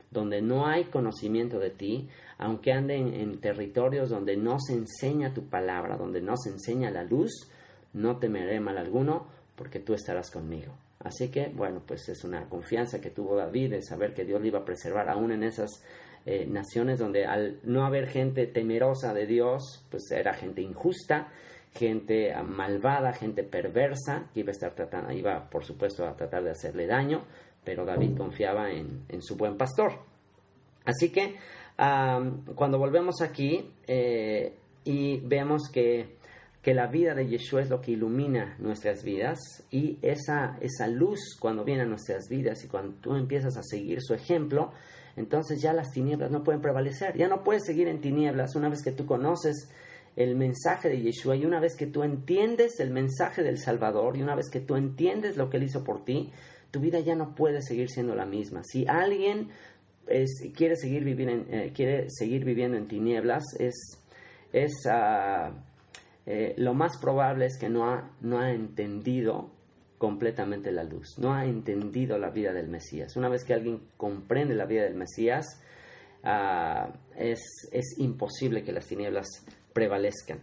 donde no hay conocimiento de ti, aunque anden en territorios donde no se enseña tu palabra, donde no se enseña la luz, no temeré mal alguno, porque tú estarás conmigo. Así que, bueno, pues es una confianza que tuvo David de saber que Dios le iba a preservar aún en esas eh, naciones donde al no haber gente temerosa de Dios, pues era gente injusta, gente malvada, gente perversa, que iba a estar tratando, iba por supuesto a tratar de hacerle daño, pero David confiaba en, su buen pastor. Así que cuando volvemos aquí eh, y vemos que, que, la vida de Yeshua es lo que ilumina nuestras vidas y esa, esa luz cuando viene a nuestras vidas y cuando tú empiezas a seguir su ejemplo, entonces ya las tinieblas no pueden prevalecer. Ya no puedes seguir en tinieblas una vez que tú conoces el mensaje de Yeshua y una vez que tú entiendes el mensaje del Salvador y una vez que tú entiendes lo que Él hizo por ti, tu vida ya no puede seguir siendo la misma. Si alguien quiere, seguir vivir eh, quiere seguir viviendo en tinieblas, es, es ah, eh, lo más probable es que no ha, no ha entendido completamente la luz, no ha entendido la vida del Mesías. Una vez que alguien comprende la vida del Mesías, ah, es, imposible que las tinieblas prevalezcan.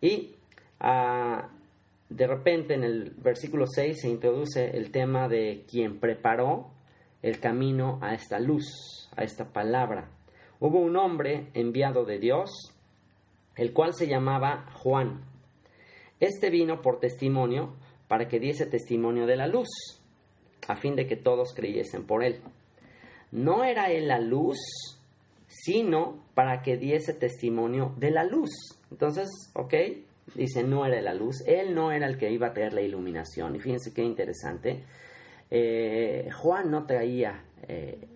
Y ah, de repente en el versículo 6 se introduce el tema de quien preparó el camino a esta luz, a esta palabra. Hubo un hombre enviado de Dios, el cual se llamaba Juan. Este vino por testimonio para que diese testimonio de la luz, a fin de que todos creyesen por él. No era él la luz, sino para que diese testimonio de la luz. Entonces, ok, dice, no era la luz, él no era el que iba a traer la iluminación. Y fíjense qué interesante, eh, Juan no traía, eh,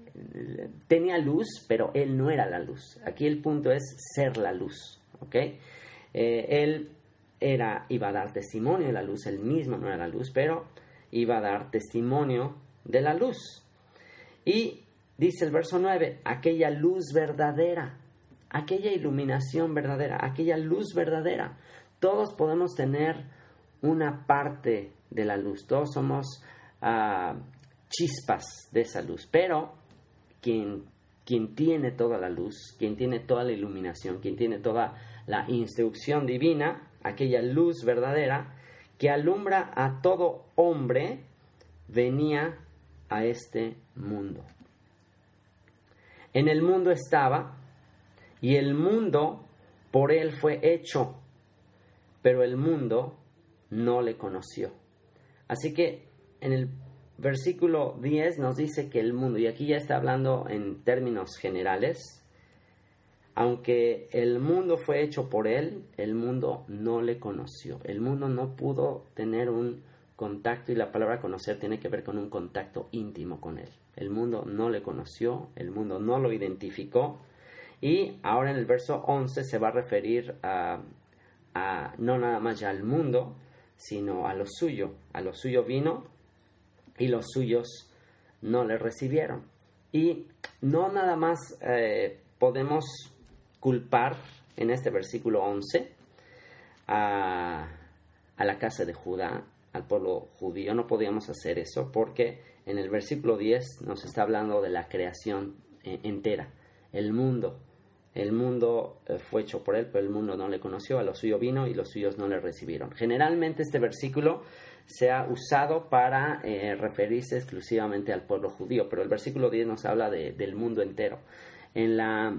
tenía luz, pero él no era la luz. Aquí el punto es ser la luz, ok. Eh, él era, iba a dar testimonio de la luz, él mismo no era la luz, pero iba a dar testimonio de la luz. Y dice el verso 9, aquella luz verdadera, aquella iluminación verdadera, aquella luz verdadera. Todos podemos tener una parte de la luz, todos somos chispas de esa luz, pero quien, quien tiene toda la luz, quien tiene toda la iluminación, quien tiene toda la instrucción divina, aquella luz verdadera que alumbra a todo hombre, venía a este mundo. En el mundo estaba y el mundo por él fue hecho, pero el mundo no le conoció. Así que en el versículo 10 nos dice que el mundo, y aquí ya está hablando en términos generales, aunque el mundo fue hecho por él, el mundo no le conoció. El mundo no pudo tener un contacto y la palabra conocer tiene que ver con un contacto íntimo con él. El mundo no le conoció, el mundo no lo identificó y ahora en el verso 11 se va a referir a, no nada más ya al mundo, sino a lo suyo. A lo suyo vino y los suyos no le recibieron. Y no nada más eh, podemos culpar en este versículo 11 a, la casa de Judá, al pueblo judío. No podíamos hacer eso porque en el versículo 10 nos está hablando de la creación eh, entera, el mundo. El mundo eh, fue hecho por él, pero el mundo no le conoció, a los suyos vino y los suyos no le recibieron. Generalmente este versículo se ha usado para eh, referirse exclusivamente al pueblo judío, pero el versículo 10 nos habla del mundo entero. En la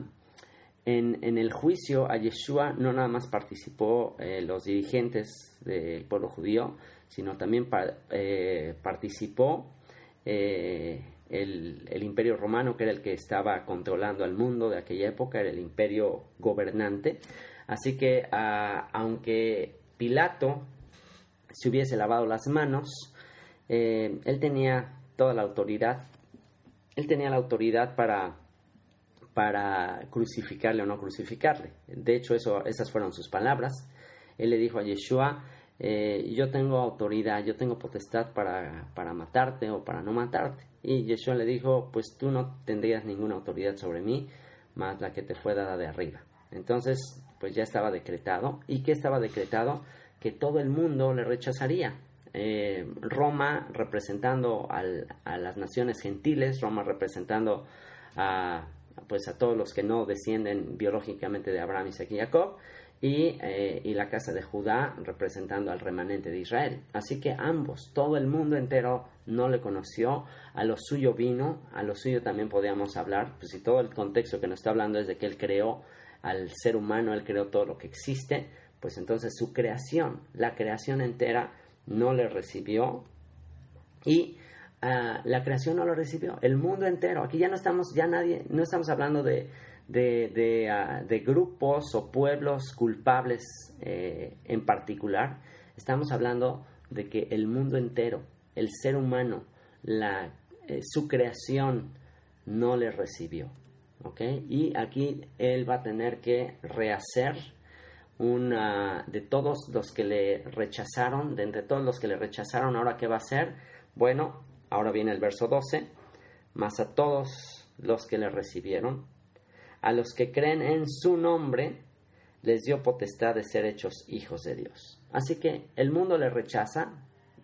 en, el juicio a Yeshua no nada más participó eh, los dirigentes del pueblo judío, sino también eh, participó el, imperio romano, que era el que estaba controlando al mundo de aquella época, era el imperio gobernante. Así que aunque Pilato se hubiese lavado las manos, él tenía toda la autoridad, él tenía la autoridad para para crucificarle o no crucificarle. De hecho, eso, esas fueron sus palabras. Él le dijo a Yeshua, eh, yo tengo autoridad, yo tengo potestad para, para matarte o para no matarte. Y Yeshua le dijo, pues tú no tendrías ninguna autoridad sobre mí, más la que te fue dada de arriba. Entonces, pues ya estaba decretado. ¿Y qué estaba decretado? Que todo el mundo le rechazaría. Eh, Roma representando a las naciones gentiles, Roma representando a pues a todos los que no descienden biológicamente de Abraham, Isaac y Jacob, y, eh, y, la casa de Judá representando al remanente de Israel. Así que ambos, todo el mundo entero no le conoció, a lo suyo vino, a lo suyo también podíamos hablar, pues si todo el contexto que nos está hablando es de que Él creó al ser humano, Él creó todo lo que existe, pues entonces su creación, la creación entera, no le recibió y ah, la creación no lo recibió, el mundo entero, aquí ya no estamos, ya nadie, no estamos hablando de de, ah, grupos o pueblos culpables eh, en particular. Estamos hablando de que el mundo entero, el ser humano, la, eh, su creación no le recibió. Y aquí él va a tener que rehacer una de todos los que le rechazaron, de entre todos los que le rechazaron, ahora qué va a hacer? Bueno, ahora viene el verso 12, más a todos los que le recibieron, a los que creen en su nombre, les dio potestad de ser hechos hijos de Dios. Así que el mundo le rechaza,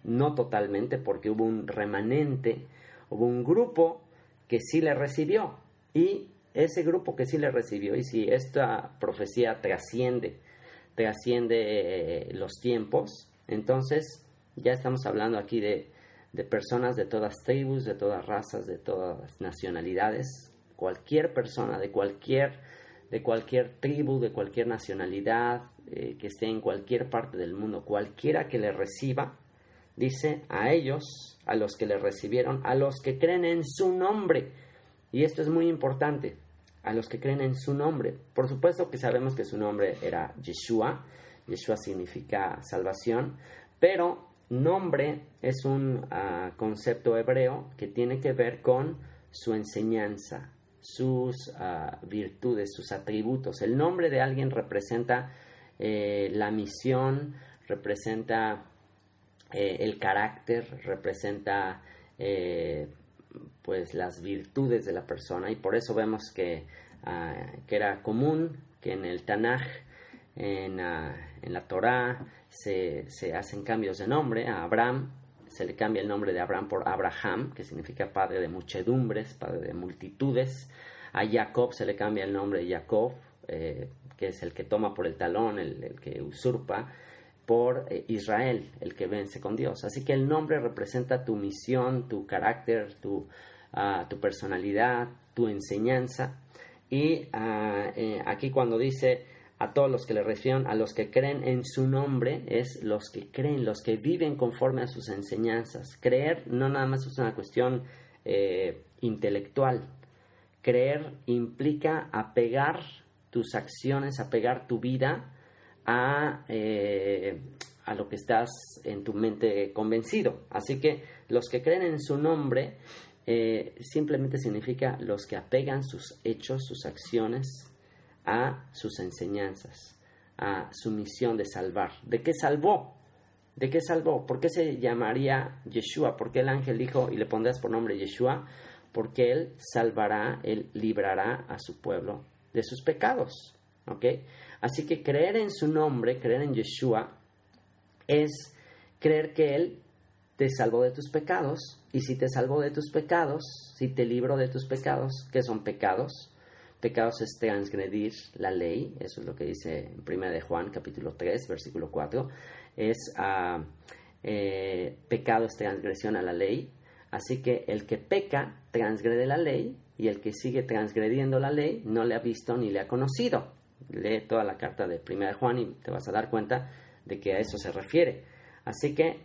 no totalmente, porque hubo un remanente, hubo un grupo que sí le recibió. Y ese grupo que sí le recibió, y si esta profecía trasciende, trasciende eh, los tiempos, entonces ya estamos hablando aquí de, de personas de todas tribus, de todas razas, de todas nacionalidades, cualquier persona de cualquier, de cualquier tribu, de cualquier nacionalidad, eh, que esté en cualquier parte del mundo, cualquiera que le reciba, dice a ellos, a los que le recibieron, a los que creen en su nombre. Y esto es muy importante, a los que creen en su nombre. Por supuesto que sabemos que su nombre era Yeshua, Yeshua significa salvación, pero nombre es un ah, concepto hebreo que tiene que ver con su enseñanza, sus ah, virtudes, sus atributos. El nombre de alguien representa eh, la misión, representa eh, el carácter, representa eh, pues las virtudes de la persona y por eso vemos que, ah, que era común que en el Tanaj, en, ah, en la Torah, se, se, hacen cambios de nombre. A Abraham se le cambia el nombre de Abraham por Abraham, que significa padre de muchedumbres, padre de multitudes. A Jacob se le cambia el nombre de Jacob, eh, que es el que toma por el talón, el, que usurpa, por eh, Israel, el que vence con Dios. Así que el nombre representa tu misión, tu carácter, tu, ah, tu personalidad, tu enseñanza. Y ah, eh, aquí cuando dice a todos los que le reciben, a los que creen en su nombre, es los que creen, los que viven conforme a sus enseñanzas. Creer no nada más es una cuestión eh, intelectual. Creer implica apegar tus acciones, apegar tu vida a, eh, a lo que estás en tu mente convencido. Así que los que creen en su nombre eh, simplemente significa los que apegan sus hechos, sus acciones, a sus enseñanzas, a su misión de salvar. ¿De qué salvó? ¿De qué salvó? ¿Por qué se llamaría Yeshua? ¿Por qué el ángel dijo y le pondrás por nombre Yeshua? Porque él salvará, él librará a su pueblo de sus pecados. ¿Ok? Así que creer en su nombre, creer en Yeshua, es creer que él te salvó de tus pecados. Y si te salvó de tus pecados, si te libró de tus pecados, ¿qué son pecados? Pecados es transgredir la ley, eso es lo que dice en 1 de Juan capítulo 3, versículo 4, es uh, eh, pecado es transgresión a la ley, así que el que peca transgrede la ley y el que sigue transgrediendo la ley no le ha visto ni le ha conocido. Lee toda la carta de 1 de Juan y te vas a dar cuenta de que a eso se refiere. Así que,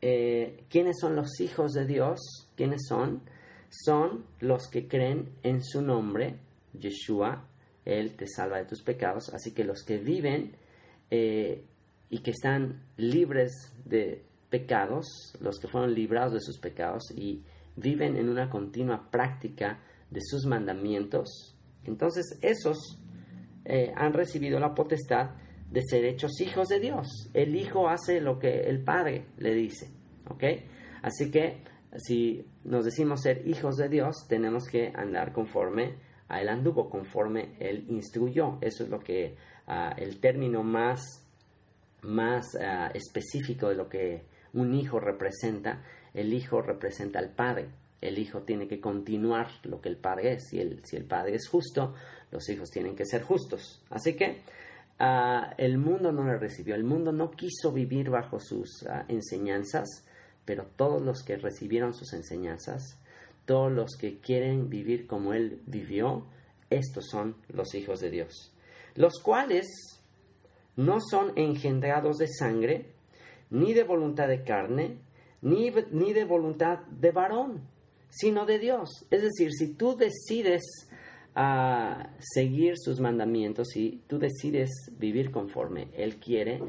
eh, ¿quiénes son los hijos de Dios? ¿Quiénes son? Son los que creen en su nombre, Yeshua, Él te salva de tus pecados. Así que los que viven eh, y que están libres de pecados, los que fueron librados de sus pecados y viven en una continua práctica de sus mandamientos, entonces esos eh, han recibido la potestad de ser hechos hijos de Dios. El hijo hace lo que el padre le dice, ¿ok? Así que si nos decimos ser hijos de Dios, tenemos que andar conforme a él anduvo conforme él instruyó. Eso es lo que ah, el término más, más ah, específico de lo que un hijo representa. El hijo representa al padre. El hijo tiene que continuar lo que el padre es. Si el, si el padre es justo, los hijos tienen que ser justos. Así que ah, el mundo no le recibió, el mundo no quiso vivir bajo sus ah, enseñanzas, pero todos los que recibieron sus enseñanzas, todos los que quieren vivir como Él vivió, estos son los hijos de Dios, los cuales no son engendrados de sangre, ni de voluntad de carne, ni, ni de voluntad de varón, sino de Dios. Es decir, si tú decides a seguir sus mandamientos y tú decides vivir conforme Él quiere,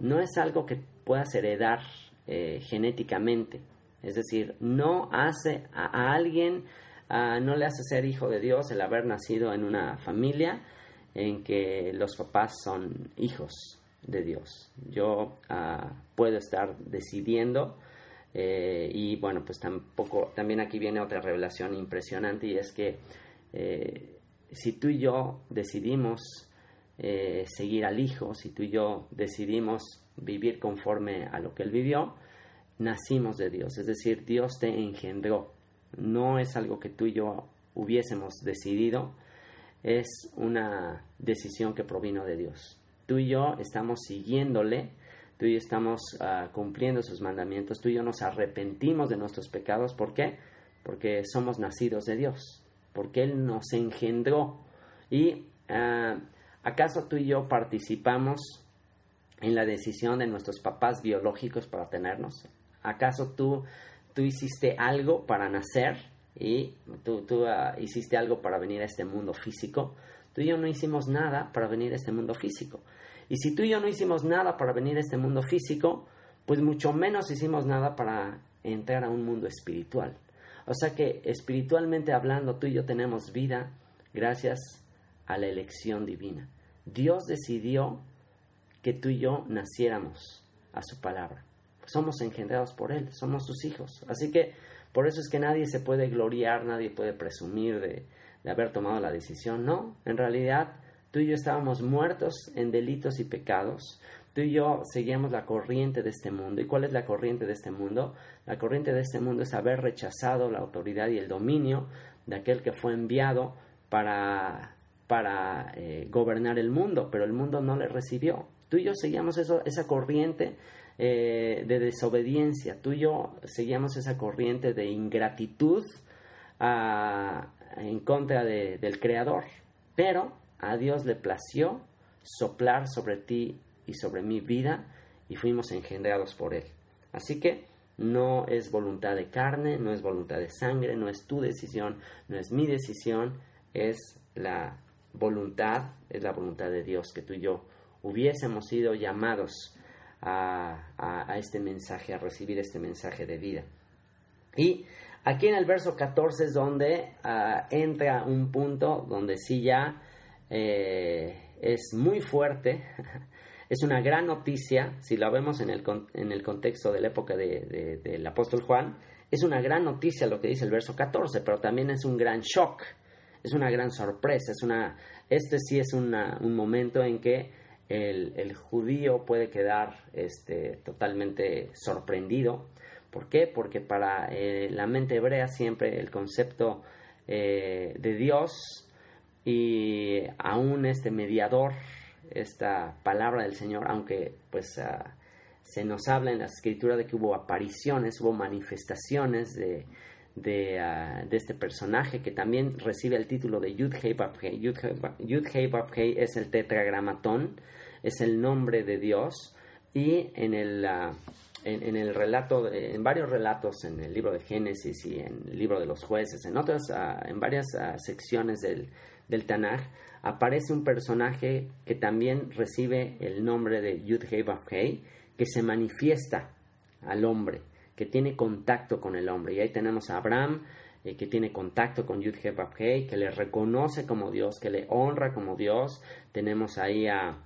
no es algo que puedas heredar eh, genéticamente. Es decir, no hace a, alguien, no le hace ser hijo de Dios el haber nacido en una familia en que los papás son hijos de Dios. Yo ah, puedo estar decidiendo eh, y bueno, pues tampoco, también aquí viene otra revelación impresionante y es que eh, si tú y yo decidimos eh, seguir al Hijo, si tú y yo decidimos vivir conforme a lo que Él vivió, nacimos de Dios, es decir, Dios te engendró. No es algo que tú y yo hubiésemos decidido, es una decisión que provino de Dios. Tú y yo estamos siguiéndole, tú y yo estamos ah, cumpliendo sus mandamientos, tú y yo nos arrepentimos de nuestros pecados. ¿Por qué? Porque somos nacidos de Dios porque Él nos engendró. ¿Y ah, acaso tú y yo participamos en la decisión de nuestros papás biológicos para tenernos? ¿Acaso tú, tú hiciste algo para nacer y tú, tú ah, hiciste algo para venir a este mundo físico? Tú y yo no hicimos nada para venir a este mundo físico. Y si tú y yo no hicimos nada para venir a este mundo físico, pues mucho menos hicimos nada para entrar a un mundo espiritual. O sea que espiritualmente hablando, tú y yo tenemos vida gracias a la elección divina. Dios decidió que tú y yo naciéramos a su palabra. Somos engendrados por Él, somos sus hijos. Así que por eso es que nadie se puede gloriar, nadie puede presumir de, de haber tomado la decisión. No, en realidad tú y yo estábamos muertos en delitos y pecados. Tú y yo seguíamos la corriente de este mundo. ¿Y cuál es la corriente de este mundo? La corriente de este mundo es haber rechazado la autoridad y el dominio de aquel que fue enviado para, para eh, gobernar el mundo, pero el mundo no le recibió. Tú y yo seguíamos eso, esa corriente eh, de desobediencia, tú y yo seguíamos esa corriente de ingratitud ah, en contra del Creador, pero a Dios le plació soplar sobre ti y sobre mi vida y fuimos engendrados por Él. Así que no es voluntad de carne, no es voluntad de sangre, no es tu decisión, no es mi decisión, es la voluntad, es la voluntad de Dios que tú y yo hubiésemos sido llamados a, este mensaje, a recibir este mensaje de vida. Y aquí en el verso 14 es donde ah, entra un punto donde sí ya eh, es muy fuerte Es una gran noticia, si la vemos en el, en el contexto de la época de, del apóstol Juan, es una gran noticia lo que dice el verso 14, pero también es un gran shock, es una gran sorpresa, es una, este sí es un momento en que el, judío puede quedar este, totalmente sorprendido. ¿Por qué? Porque para eh, la mente hebrea siempre el concepto eh, de Dios y aún este mediador esta palabra del Señor, aunque pues ah, se nos habla en la escritura de que hubo apariciones, hubo manifestaciones de, de, ah, este personaje que también recibe el título de Yud Hei es el tetragramatón, es el nombre de Dios. Y en el, ah, en, el relato, en varios relatos en el libro de Génesis y en el libro de los jueces, en otras, en varias secciones del, del Tanaj, aparece un personaje que también recibe el nombre de Yud Hei que se manifiesta al hombre, que tiene contacto con el hombre. Y ahí tenemos a Abraham, eh, que tiene contacto con Yud Hei que le reconoce como Dios, que le honra como Dios. Tenemos ahí a,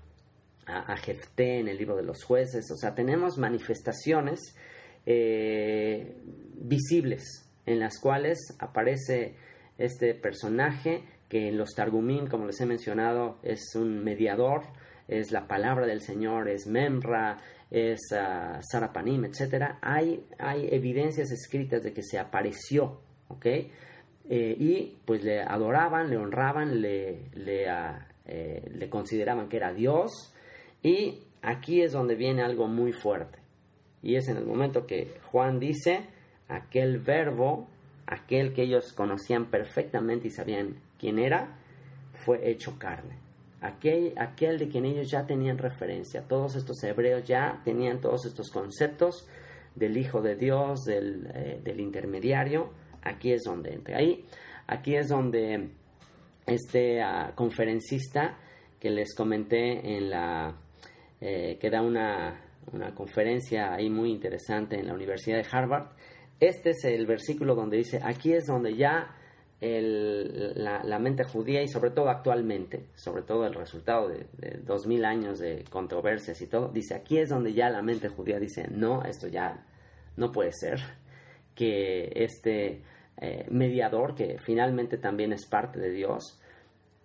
a, Jefté en el libro de los jueces. O sea, tenemos manifestaciones eh, visibles en las cuales aparece este personaje que los Targumim, como les he mencionado, es un mediador, es la palabra del Señor, es Memra, es uh, Sarapanim, etc. Hay, hay evidencias escritas de que se apareció, ¿ok? Eh, y pues le adoraban, le honraban, le, ah, eh, le consideraban que era Dios. Y aquí es donde viene algo muy fuerte. Y es en el momento que Juan dice, aquel verbo, aquel que ellos conocían perfectamente y sabían quién era, fue hecho carne. Aquel, aquel de quien ellos ya tenían referencia. Todos estos hebreos ya tenían todos estos conceptos del Hijo de Dios, del, eh, intermediario. Aquí es donde entra. Ahí, aquí es donde este ah, conferencista que les comenté en la eh, que da una, una, conferencia ahí muy interesante en la Universidad de Harvard. Este es el versículo donde dice, aquí es donde ya la, mente judía y sobre todo actualmente, sobre todo el resultado de, dos mil años de controversias y todo, dice, aquí es donde ya la mente judía dice, no, esto ya no puede ser, que este eh, mediador, que finalmente también es parte de Dios,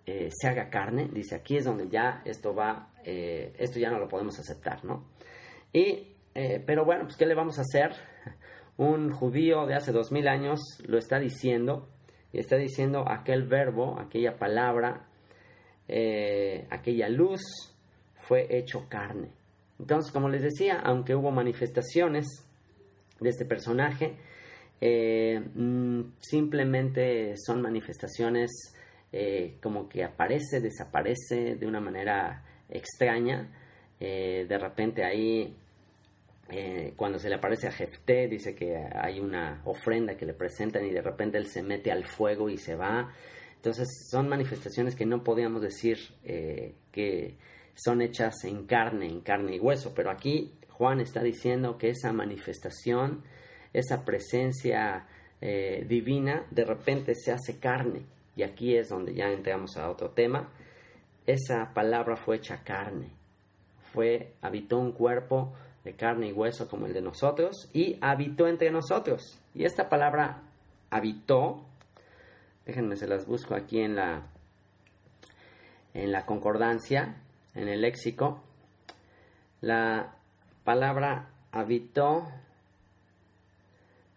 eh, se haga carne, dice, aquí es donde ya esto va, eh, esto ya no lo podemos aceptar, ¿no? Y, pero bueno, pues ¿qué le vamos a hacer? Un judío de hace dos mil años lo está diciendo, y está diciendo aquel verbo, aquella palabra, eh, aquella luz fue hecho carne. Entonces, como les decía, aunque hubo manifestaciones de este personaje, eh, mm, simplemente son manifestaciones eh, como que aparece, desaparece de una manera extraña. de repente ahí eh, cuando se le aparece a Jefté, dice que hay una ofrenda que le presentan y de repente él se mete al fuego y se va. Entonces son manifestaciones que no podíamos decir eh, que son hechas en carne, en carne y hueso, pero aquí Juan está diciendo que esa manifestación, esa presencia eh, divina, de repente se hace carne. Y aquí es donde ya entramos a otro tema. Esa palabra fue hecha carne, fue, habitó un cuerpo de carne y hueso como el de nosotros, y habitó entre nosotros. Y esta palabra habitó, déjenme se las busco aquí en la, en la concordancia, en el léxico. La palabra habitó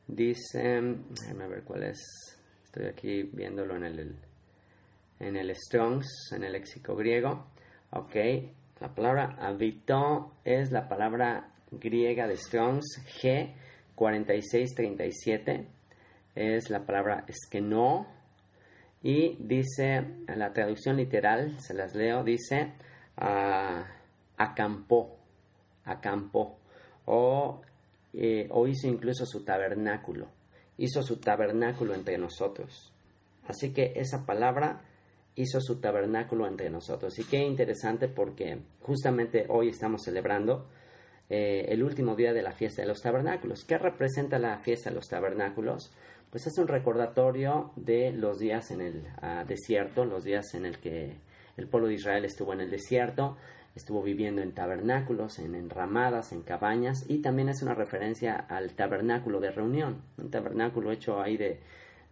dice, déjenme ver cuál es, estoy aquí viéndolo en el, en el Strongs, en el léxico griego. Ok, la palabra habitó es la palabra griega de Strongs G4637 es la palabra no y dice en la traducción literal, se las leo, dice uh, acampó, acampó o, eh, o hizo incluso su tabernáculo, hizo su tabernáculo entre nosotros. Así que esa palabra hizo su tabernáculo entre nosotros. Y qué interesante porque justamente hoy estamos celebrando eh, el último día de la fiesta de los tabernáculos. ¿Qué representa la fiesta de los tabernáculos? Pues es un recordatorio de los días en el ah, desierto, los días en el que el pueblo de Israel estuvo en el desierto, estuvo viviendo en tabernáculos, en enramadas, en cabañas, y también es una referencia al tabernáculo de reunión, un tabernáculo hecho ahí de,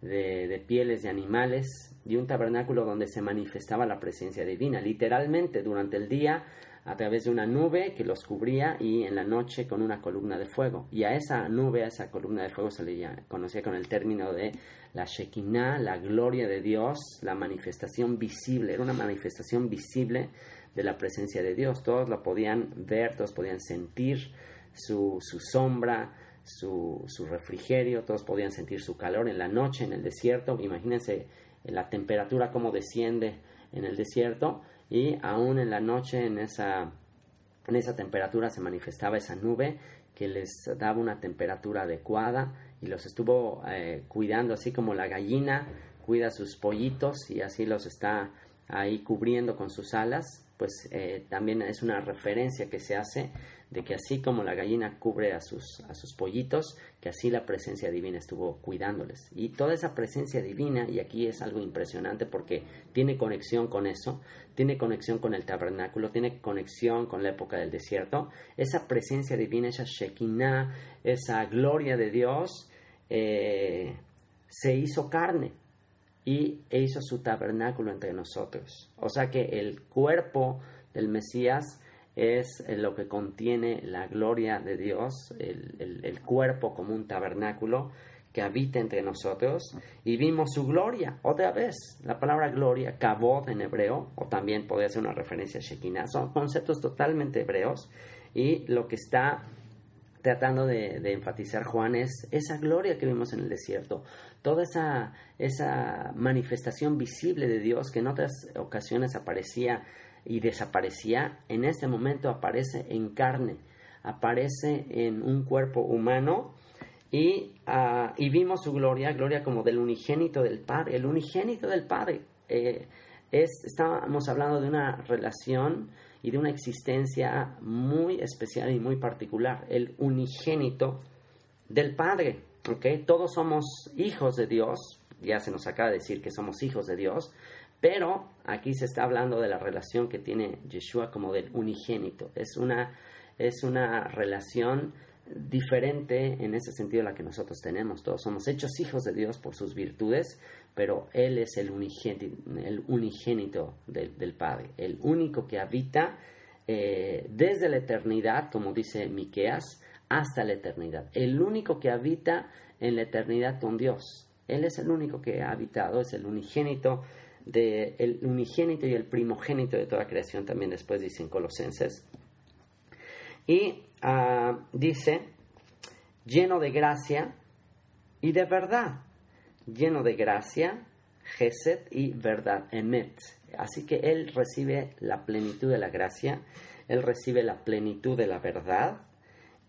de, pieles de animales y un tabernáculo donde se manifestaba la presencia divina. Literalmente, durante el día a través de una nube que los cubría y en la noche con una columna de fuego. Y a esa nube, a esa columna de fuego se le conocía con el término de la Shekinah, la gloria de Dios, la manifestación visible, era una manifestación visible de la presencia de Dios. Todos lo podían ver, todos podían sentir su, su sombra, su, su refrigerio, todos podían sentir su calor en la noche, en el desierto. Imagínense la temperatura como desciende en el desierto y aún en la noche en esa, en esa temperatura se manifestaba esa nube que les daba una temperatura adecuada y los estuvo eh, cuidando así como la gallina cuida sus pollitos y así los está ahí cubriendo con sus alas, pues eh, también es una referencia que se hace de que así como la gallina cubre a sus, a sus pollitos, que así la presencia divina estuvo cuidándoles. Y toda esa presencia divina, y aquí es algo impresionante porque tiene conexión con eso, tiene conexión con el tabernáculo, tiene conexión con la época del desierto, esa presencia divina, esa Shekinah, esa gloria de Dios, eh, se hizo carne y e hizo su tabernáculo entre nosotros. O sea que el cuerpo del Mesías es eh, lo que contiene la gloria de Dios, el, cuerpo como un tabernáculo que habita entre nosotros y vimos su gloria. Otra vez, la palabra gloria, kabod en hebreo, o también podría ser una referencia a Shekinah, son conceptos totalmente hebreos y lo que está tratando de, enfatizar Juan es esa gloria que vimos en el desierto, toda esa, esa manifestación visible de Dios que en otras ocasiones aparecía y desaparecía, en este momento aparece en carne, aparece en un cuerpo humano y, ah, y vimos su gloria, gloria como del unigénito del Padre, el unigénito del Padre. Eh, es, estábamos hablando de una relación y de una existencia muy especial y muy particular, el unigénito del Padre. ¿okay? Todos somos hijos de Dios, ya se nos acaba de decir que somos hijos de Dios, pero aquí se está hablando de la relación que tiene Yeshua como del unigénito. Es una, es una relación diferente en ese sentido la que nosotros tenemos. Todos somos hechos hijos de Dios por sus virtudes, pero Él es el unigénito, el unigénito del, Padre, el único que habita eh, desde la eternidad, como dice Miqueas, hasta la eternidad. El único que habita en la eternidad con Dios. Él es el único que ha habitado, es el unigénito, de, el unigénito y el primogénito de toda creación, también después dicen Colosenses. Y ah, dice, lleno de gracia y de verdad lleno de gracia, Gesed y verdad, Emet. Así que él recibe la plenitud de la gracia, él recibe la plenitud de la verdad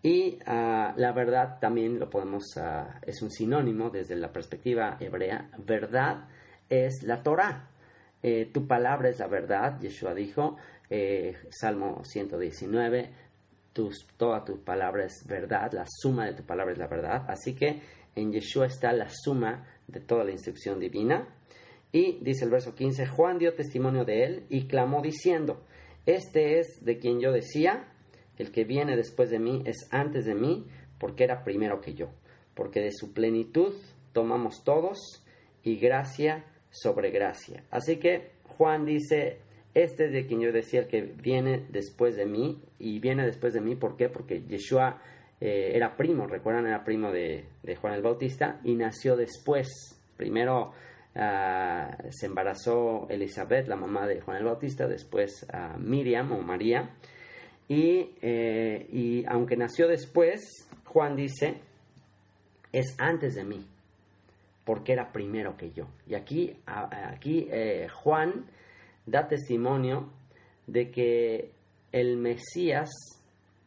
y ah, la verdad también lo podemos, uh, es un sinónimo desde la perspectiva hebrea, verdad es la Torah. Eh, tu palabra es la verdad, Yeshua dijo, eh, Salmo 119, tus, toda tu palabra es verdad, la suma de tu palabra es la verdad. Así que en Yeshua está la suma de toda la instrucción divina. Y dice el verso 15, Juan dio testimonio de él y clamó diciendo, este es de quien yo decía, el que viene después de mí es antes de mí, porque era primero que yo, porque de su plenitud tomamos todos y gracia sobre gracia. Así que Juan dice, este es de quien yo decía, que viene después de mí, y viene después de mí. Porque Yeshua eh, era primo, recuerdan, era primo de, Juan el Bautista y nació después. Primero ah, se embarazó Elizabeth, la mamá de Juan el Bautista, después Miriam o María. Y, eh, y, aunque nació después, Juan dice, es antes de mí, porque era primero que yo. Y aquí, aquí eh, Juan da testimonio de que el Mesías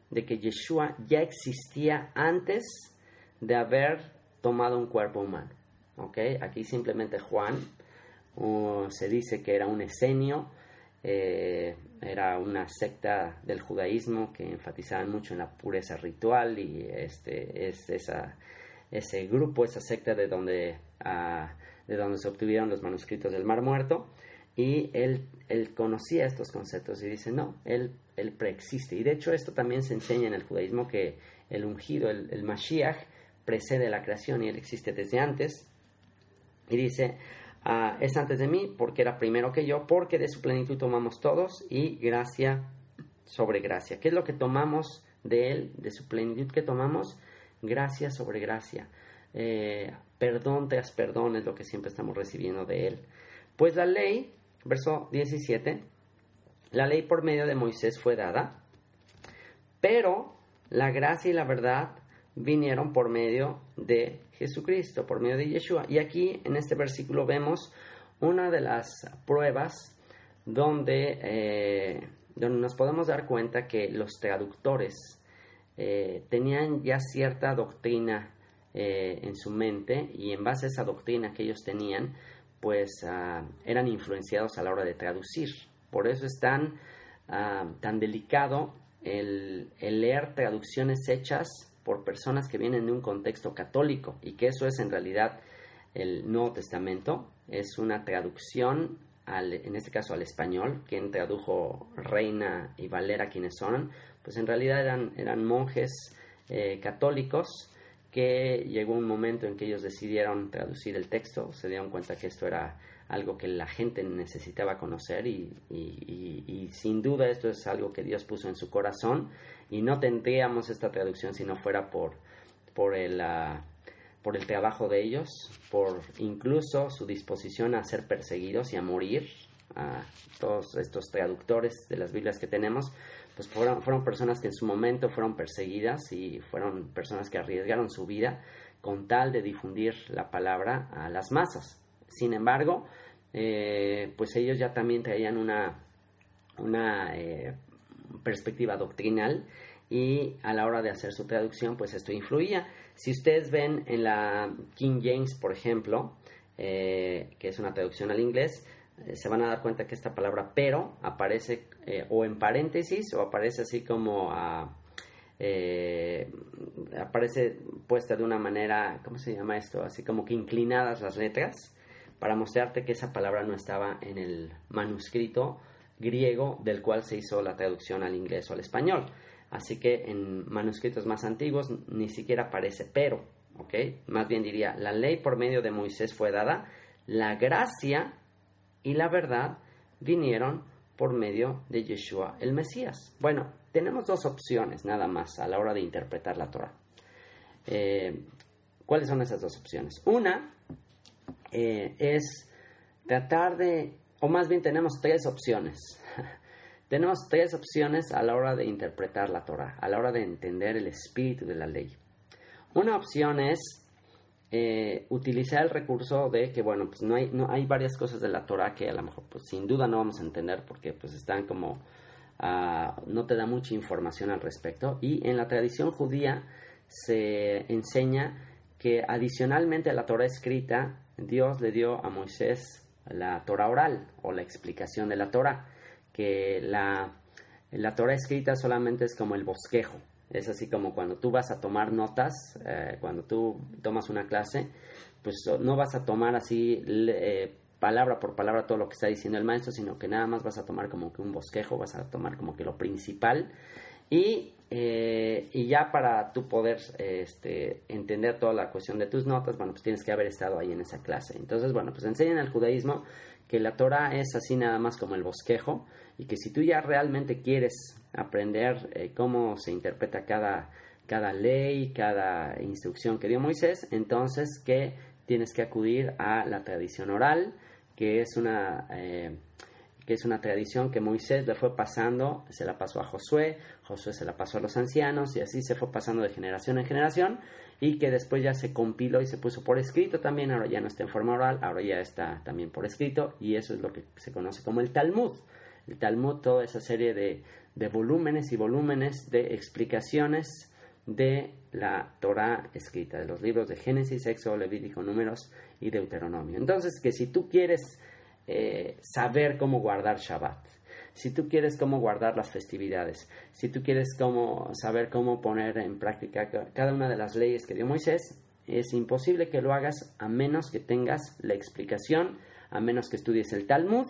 de que Yeshua ya existía antes de haber tomado un cuerpo humano. Aquí simplemente Juan se dice que era un esenio, eh, era una secta del judaísmo que enfatizaban mucho en la pureza ritual y este, es esa, ese grupo, esa secta de donde, ah, de donde se obtuvieron los manuscritos del Mar Muerto. Y él, él conocía estos conceptos y dice, no, él, él preexiste. Y de hecho esto también se enseña en el judaísmo que el ungido, el, el Mashiach, precede la creación y él existe desde antes. Y dice, ah, es antes de mí porque era primero que yo, porque de su plenitud tomamos todos y gracia sobre gracia. ¿Qué es lo que tomamos de él, de su plenitud que tomamos? Gracia sobre gracia. Eh, perdón tras perdón es lo que siempre estamos recibiendo de él. Pues la ley verso 17, la ley por medio de Moisés fue dada, pero la gracia y la verdad vinieron por medio de Jesucristo, por medio de Yeshua. Y aquí en este versículo vemos una de las pruebas donde, eh, donde nos podemos dar cuenta que los traductores eh, tenían ya cierta doctrina eh, en su mente y en base a esa doctrina que ellos tenían, pues ah, eran influenciados a la hora de traducir. Por eso es tan, ah, tan delicado el, leer traducciones hechas por personas que vienen de un contexto católico y que eso es en realidad el Nuevo Testamento. Es una traducción, en este caso al español, quien tradujo Reina y Valera, quienes son, pues en realidad eran, eran monjes eh, católicos que llegó un momento en que ellos decidieron traducir el texto, se dieron cuenta que esto era algo que la gente necesitaba conocer y, sin duda esto es algo que Dios puso en su corazón y no tendríamos esta traducción si no fuera por, por, el, ah, por el trabajo de ellos, por incluso su disposición a ser perseguidos y a morir, a todos estos traductores de las Biblias que tenemos, pues fueron, personas que en su momento fueron perseguidas y fueron personas que arriesgaron su vida con tal de difundir la palabra a las masas. Sin embargo, eh, pues ellos ya también traían una, una eh, perspectiva doctrinal y a la hora de hacer su traducción, pues esto influía. Si ustedes ven en la King James, por ejemplo, eh, que es una traducción al inglés, se van a dar cuenta que esta palabra pero aparece eh, o en paréntesis o aparece así como aparece puesta de una manera, ¿cómo se llama esto? Así como que inclinadas las letras para mostrarte que esa palabra no estaba en el manuscrito griego del cual se hizo la traducción al inglés o al español. Así que en manuscritos más antiguos ni siquiera aparece pero, ¿ok? Más bien diría, la ley por medio de Moisés fue dada, la gracia y la verdad vinieron por medio de Yeshua el Mesías. Bueno, tenemos dos opciones nada más a la hora de interpretar la Torah. Eh, ¿Cuáles son esas dos opciones? Una eh, es tratar de, o más bien tenemos tres opciones. Tenemos tres opciones a la hora de interpretar la Torah, a la hora de entender el espíritu de la ley. Una opción es eh, utilizar el recurso de que, bueno, pues no hay, no hay varias cosas de la Torah que a lo mejor, pues sin duda no vamos a entender porque pues están como, uh, no te da mucha información al respecto. Y en la tradición judía se enseña que adicionalmente a la Torah escrita, Dios le dio a Moisés la Torah oral o la explicación de la Torah que la, la Torah escrita solamente es como el bosquejo. Es así como cuando tú vas a tomar notas, eh, cuando tú tomas una clase, pues no vas a tomar así eh, palabra por palabra todo lo que está diciendo el maestro, sino que nada más vas a tomar como que un bosquejo, vas a tomar como que lo principal. Y, eh, y ya para tú poder este, entender toda la cuestión de tus notas, bueno, pues tienes que haber estado ahí en esa clase. Entonces, bueno, pues enseñan el judaísmo que la Torah es así nada más como el bosquejo y que si tú ya realmente quieres aprender eh, cómo se interpreta cada, cada ley, cada instrucción que dio Moisés, entonces que tienes que acudir a la tradición oral, que es una, eh, que es una tradición que Moisés le fue pasando, se la pasó a Josué, Josué se la pasó a los ancianos y así se fue pasando de generación en generación y que después ya se compiló y se puso por escrito también, ahora ya no está en forma oral, ahora ya está también por escrito y eso es lo que se conoce como el Talmud. El Talmud, toda esa serie de, de volúmenes y volúmenes de explicaciones de la Torah escrita, de los libros de Génesis, Éxodo, Levítico, Números y Deuteronomio. Entonces, que si tú quieres eh, saber cómo guardar Shabbat, si tú quieres cómo guardar las festividades, si tú quieres cómo, saber cómo poner en práctica cada una de las leyes que dio Moisés, es imposible que lo hagas a menos que tengas la explicación, a menos que estudies el Talmud,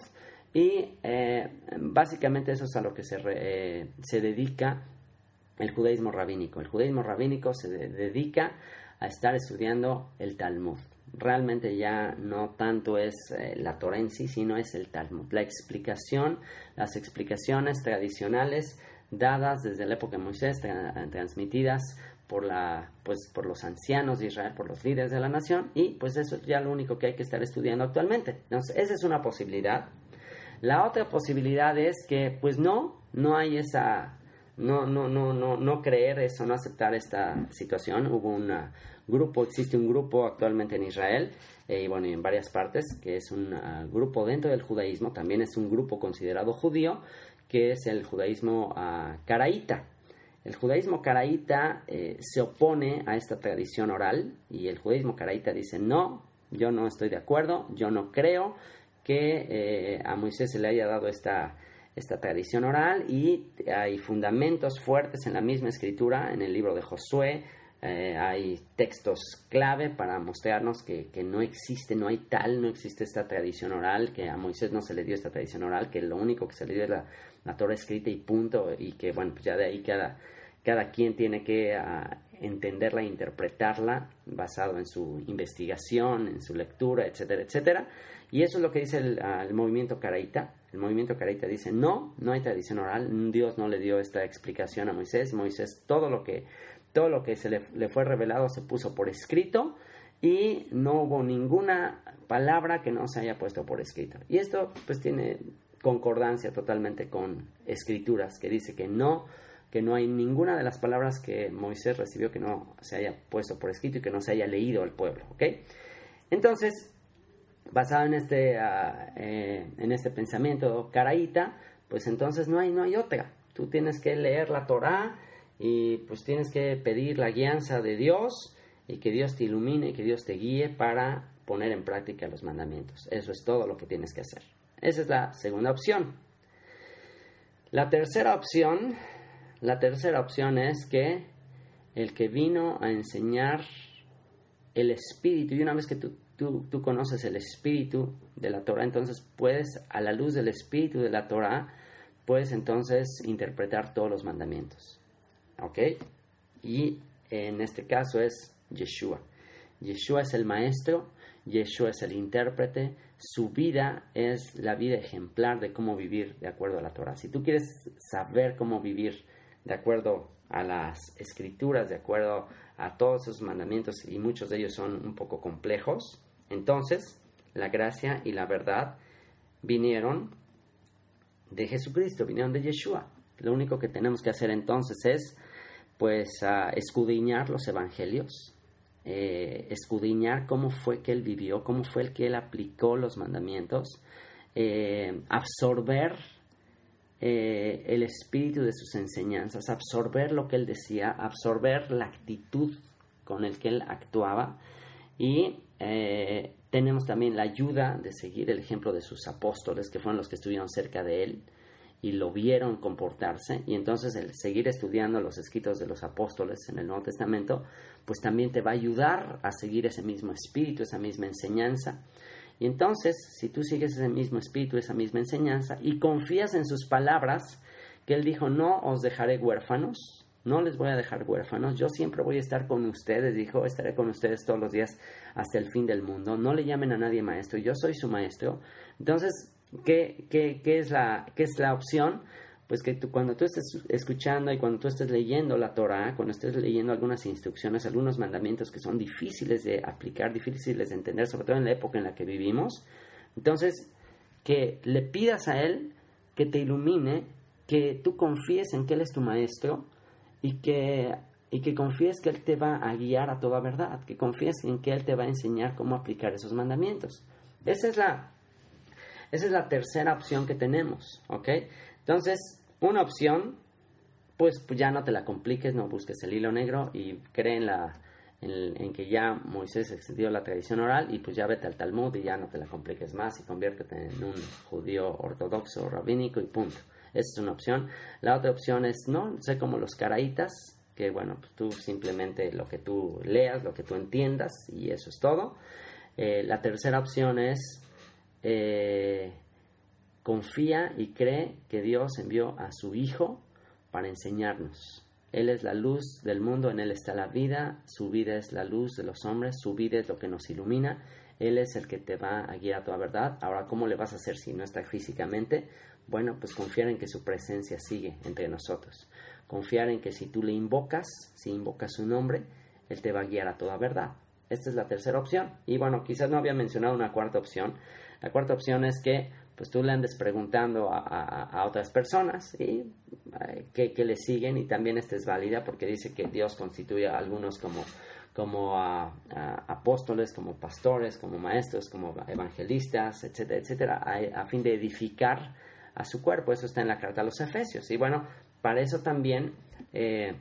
y eh, básicamente eso es a lo que se, eh, se dedica el judaísmo rabínico. El judaísmo rabínico se dedica a estar estudiando el Talmud. Realmente ya no tanto es eh, la Torah en sí, sino es el Talmud. La explicación, las explicaciones tradicionales dadas desde la época de Moisés, transmitidas por, la, pues, por los ancianos de Israel, por los líderes de la nación, y pues eso es ya lo único que hay que estar estudiando actualmente. Entonces, esa es una posibilidad la otra posibilidad es que, pues no, no hay esa, no, no, no, no, no creer eso, no aceptar esta situación. Hubo un grupo, existe un grupo actualmente en Israel eh, y bueno, en varias partes, que es un ah, grupo dentro del judaísmo, también es un grupo considerado judío, que es el judaísmo uh, caraíta. El judaísmo caraíta eh, se opone a esta tradición oral y el judaísmo caraíta dice no, yo no estoy de acuerdo, yo no creo, que eh, a Moisés se le haya dado esta, esta tradición oral y hay fundamentos fuertes en la misma escritura, en el libro de Josué, eh, hay textos clave para mostrarnos que, no existe, no hay tal, no existe esta tradición oral, que a Moisés no se le dio esta tradición oral, que lo único que se le dio es la, la Torah escrita y punto, y que bueno, pues ya de ahí cada, cada quien tiene que ah, entenderla e interpretarla basado en su investigación, en su lectura, etcétera, etcétera. Y eso es lo que dice el, ah, movimiento caraíta. El movimiento caraíta dice, no, no hay tradición oral, Dios no le dio esta explicación a Moisés. Moisés, todo lo que, todo lo que se le, fue revelado se puso por escrito y no hubo ninguna palabra que no se haya puesto por escrito. Y esto pues tiene concordancia totalmente con escrituras que dice que no que no hay ninguna de las palabras que Moisés recibió que no se haya puesto por escrito y que no se haya leído al pueblo, ¿ok? Entonces, basado en este, ah, eh, en este pensamiento caraíta, pues entonces no hay, no hay otra. Tú tienes que leer la Torah y pues tienes que pedir la guianza de Dios y que Dios te ilumine y que Dios te guíe para poner en práctica los mandamientos. Eso es todo lo que tienes que hacer. Esa es la segunda opción. La tercera opción, la tercera opción es que el que vino a enseñar el espíritu, y una vez que tú, tú, conoces el espíritu de la Torah, entonces puedes, a la luz del espíritu de la Torah, puedes entonces interpretar todos los mandamientos. ¿Ok? Y en este caso es Yeshua. Yeshua es el maestro, Yeshua es el intérprete, su vida es la vida ejemplar de cómo vivir de acuerdo a la Torah. Si tú quieres saber cómo vivir de acuerdo a las escrituras, de acuerdo a todos esos mandamientos, y muchos de ellos son un poco complejos, entonces la gracia y la verdad vinieron de Jesucristo, vinieron de Yeshua. Lo único que tenemos que hacer entonces es pues escudriñar los evangelios, eh, escudriñar cómo fue que él vivió, cómo fue el que él aplicó los mandamientos, eh, absorber eh, el espíritu de sus enseñanzas, absorber lo que él decía, absorber la actitud con el que él actuaba y tenemos también la ayuda de seguir el ejemplo de sus apóstoles, que fueron los que estuvieron cerca de él, y lo vieron comportarse y entonces el seguir estudiando los escritos de los apóstoles en el Nuevo Testamento pues también te va a ayudar a seguir ese mismo espíritu, esa misma enseñanza. Y entonces, si tú sigues ese mismo espíritu, esa misma enseñanza y confías en sus palabras, que él dijo, no os dejaré huérfanos, no les voy a dejar huérfanos, yo siempre voy a estar con ustedes, dijo, estaré con ustedes todos los días hasta el fin del mundo, no le llamen a nadie maestro, yo soy su maestro. Entonces, ¿Qué, es, la, qué es la opción? Pues que tú, cuando tú estés escuchando y cuando tú estés leyendo la Torah, cuando estés leyendo algunas instrucciones, algunos mandamientos que son difíciles de aplicar, difíciles de entender, sobre todo en la época en la que vivimos, entonces que le pidas a Él que te ilumine, que tú confíes en que Él es tu maestro y que, y que confíes que Él te va a guiar a toda verdad, que confíes en que Él te va a enseñar cómo aplicar esos mandamientos. Esa es la, esa es la tercera opción que tenemos, ¿ok? Entonces, una opción, pues, pues, ya no te la compliques, no busques el hilo negro y cree en, la, en, que ya Moisés extendió la tradición oral y pues ya vete al Talmud y ya no te la compliques más y conviértete en un judío ortodoxo, rabínico y punto. Esa es una opción. La otra opción es, no, sé como los caraítas, que bueno, pues tú simplemente lo que tú leas, lo que tú entiendas y eso es todo. Eh, la tercera opción es eh, confía y cree que Dios envió a su Hijo para enseñarnos. Él es la luz del mundo, en Él está la vida, su vida es la luz de los hombres, su vida es lo que nos ilumina, Él es el que te va a guiar a toda verdad. Ahora, ¿cómo le vas a hacer si no está físicamente? Bueno, pues confiar en que su presencia sigue entre nosotros. Confiar en que si tú le invocas, si invocas su nombre, Él te va a guiar a toda verdad. Esta es la tercera opción. Y bueno, quizás no había mencionado una cuarta opción, la cuarta opción es que pues tú le andes preguntando a, otras personas y eh, que, le siguen y también esta es válida porque dice que Dios constituye a algunos como, como a, apóstoles, como pastores, como maestros, como evangelistas, etcétera, etcétera, a, fin de edificar a su cuerpo. Eso está en la carta a los Efesios. Y bueno, para eso también eh,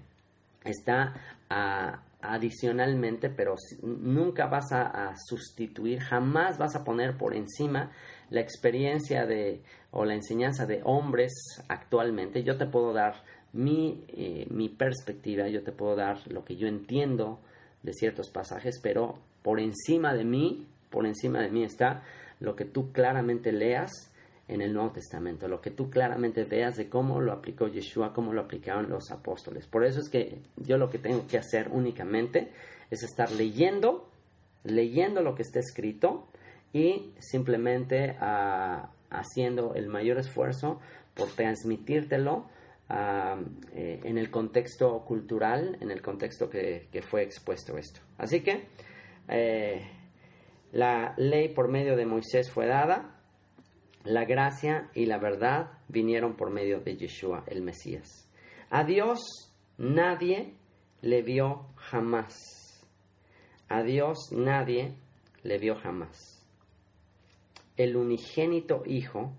está a, adicionalmente, pero nunca vas a, sustituir, jamás vas a poner por encima la experiencia de o la enseñanza de hombres actualmente. Yo te puedo dar mi, eh, mi perspectiva, yo te puedo dar lo que yo entiendo de ciertos pasajes, pero por encima de mí, por encima de mí está lo que tú claramente leas en el Nuevo Testamento, lo que tú claramente veas de cómo lo aplicó Yeshua, cómo lo aplicaron los apóstoles. Por eso es que yo lo que tengo que hacer únicamente es estar leyendo, leyendo lo que está escrito y simplemente ah, haciendo el mayor esfuerzo por transmitírtelo ah, eh, en el contexto cultural, en el contexto que, fue expuesto esto. Así que eh, la ley por medio de Moisés fue dada, la gracia y la verdad vinieron por medio de Yeshua, el Mesías. A Dios nadie le vio jamás. A Dios nadie le vio jamás. El unigénito Hijo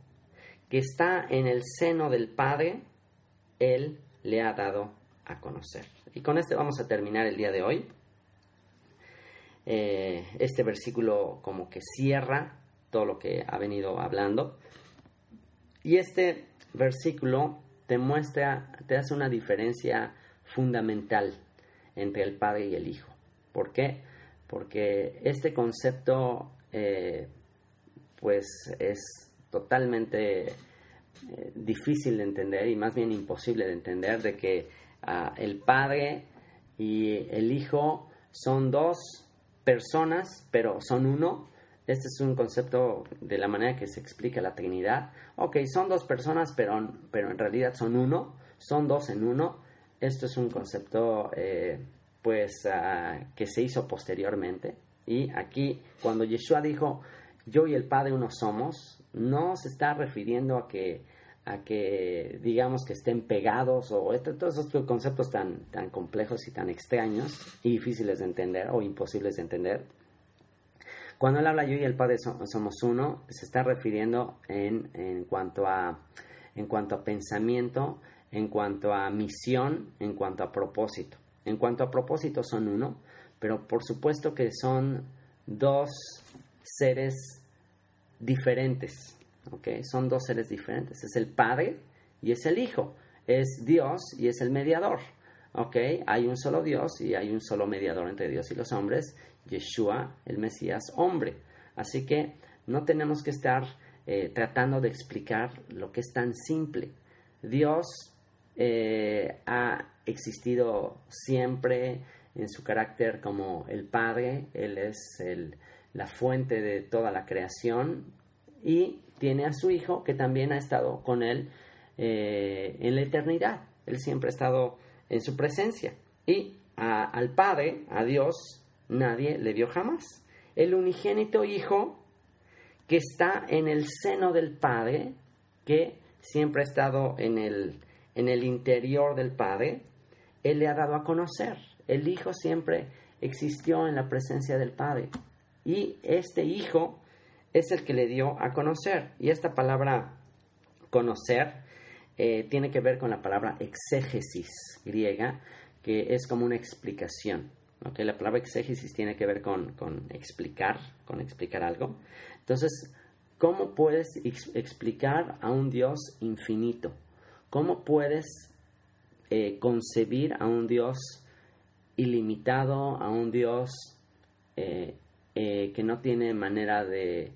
que está en el seno del Padre, Él le ha dado a conocer. Y con este vamos a terminar el día de hoy. Eh, este versículo como que cierra todo lo que ha venido hablando. Y este versículo te muestra, te hace una diferencia fundamental entre el Padre y el Hijo. ¿Por qué? Porque este concepto eh, pues es totalmente eh, difícil de entender y más bien imposible de entender de que ah, el Padre y el Hijo son dos personas, pero son uno. Este es un concepto de la manera que se explica la Trinidad. Ok, son dos personas, pero, pero en realidad son uno, son dos en uno. Esto es un concepto eh, pues ah, que se hizo posteriormente. Y aquí, cuando Yeshua dijo, yo y el Padre uno somos, no se está refiriendo a que, a que digamos que estén pegados o todos estos conceptos tan, tan complejos y tan extraños y difíciles de entender o imposibles de entender. Cuando él habla yo y el Padre somos uno, se está refiriendo en, en, cuanto a, en cuanto a pensamiento, en cuanto a misión, en cuanto a propósito. En cuanto a propósito son uno, pero por supuesto que son dos seres diferentes. ¿okay? Son dos seres diferentes. Es el Padre y es el Hijo. Es Dios y es el mediador. ¿okay? Hay un solo Dios y hay un solo mediador entre Dios y los hombres, Yeshua, el Mesías, hombre. Así que no tenemos que estar eh, tratando de explicar lo que es tan simple. Dios eh, ha existido siempre en su carácter como el Padre, Él es el, la fuente de toda la creación, y tiene a su Hijo que también ha estado con Él eh, en la eternidad. Él siempre ha estado en su presencia. Y al Padre, a Dios, nadie le vio jamás. El unigénito Hijo que está en el seno del Padre, que siempre ha estado en el, en el interior del Padre, Él le ha dado a conocer. El Hijo siempre existió en la presencia del Padre. Y este Hijo es el que le dio a conocer. Y esta palabra conocer eh, tiene que ver con la palabra exégesis griega, que es como una explicación. ¿Okay? La palabra exégesis tiene que ver con, explicar, con explicar algo. Entonces, ¿cómo puedes explicar a un Dios infinito? ¿Cómo puedes eh, concebir a un Dios ilimitado, a un Dios eh, eh, que no tiene manera de,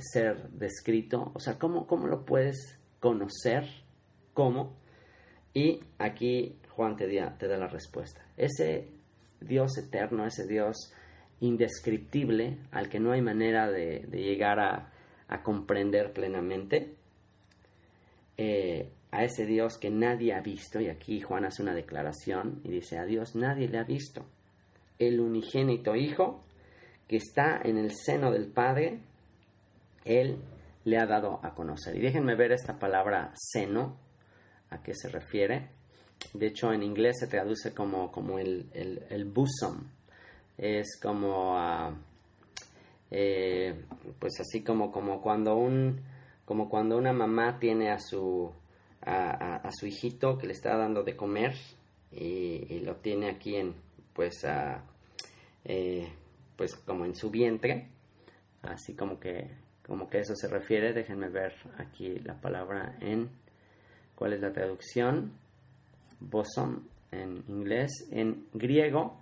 ser descrito. O sea, ¿cómo, ¿cómo, lo puedes conocer? ¿Cómo? Y aquí Juan te, te da la respuesta. Ese Dios eterno, ese Dios indescriptible, al que no hay manera de, llegar a, comprender plenamente, eh, a ese Dios que nadie ha visto, y aquí Juan hace una declaración y dice, a Dios nadie le ha visto, el unigénito Hijo, que está en el seno del Padre, Él le ha dado a conocer. Y déjenme ver esta palabra seno, a qué se refiere. De hecho, en inglés se traduce como, como el, el, bosom. Es como, ah, eh, pues así como, como, cuando un, como cuando una mamá tiene a su, a, su hijito que le está dando de comer y, lo tiene aquí en, pues, eh, pues como en su vientre, así como que, como que eso se refiere. Déjenme ver aquí la palabra en, ¿cuál es la traducción? Bosom en inglés. En griego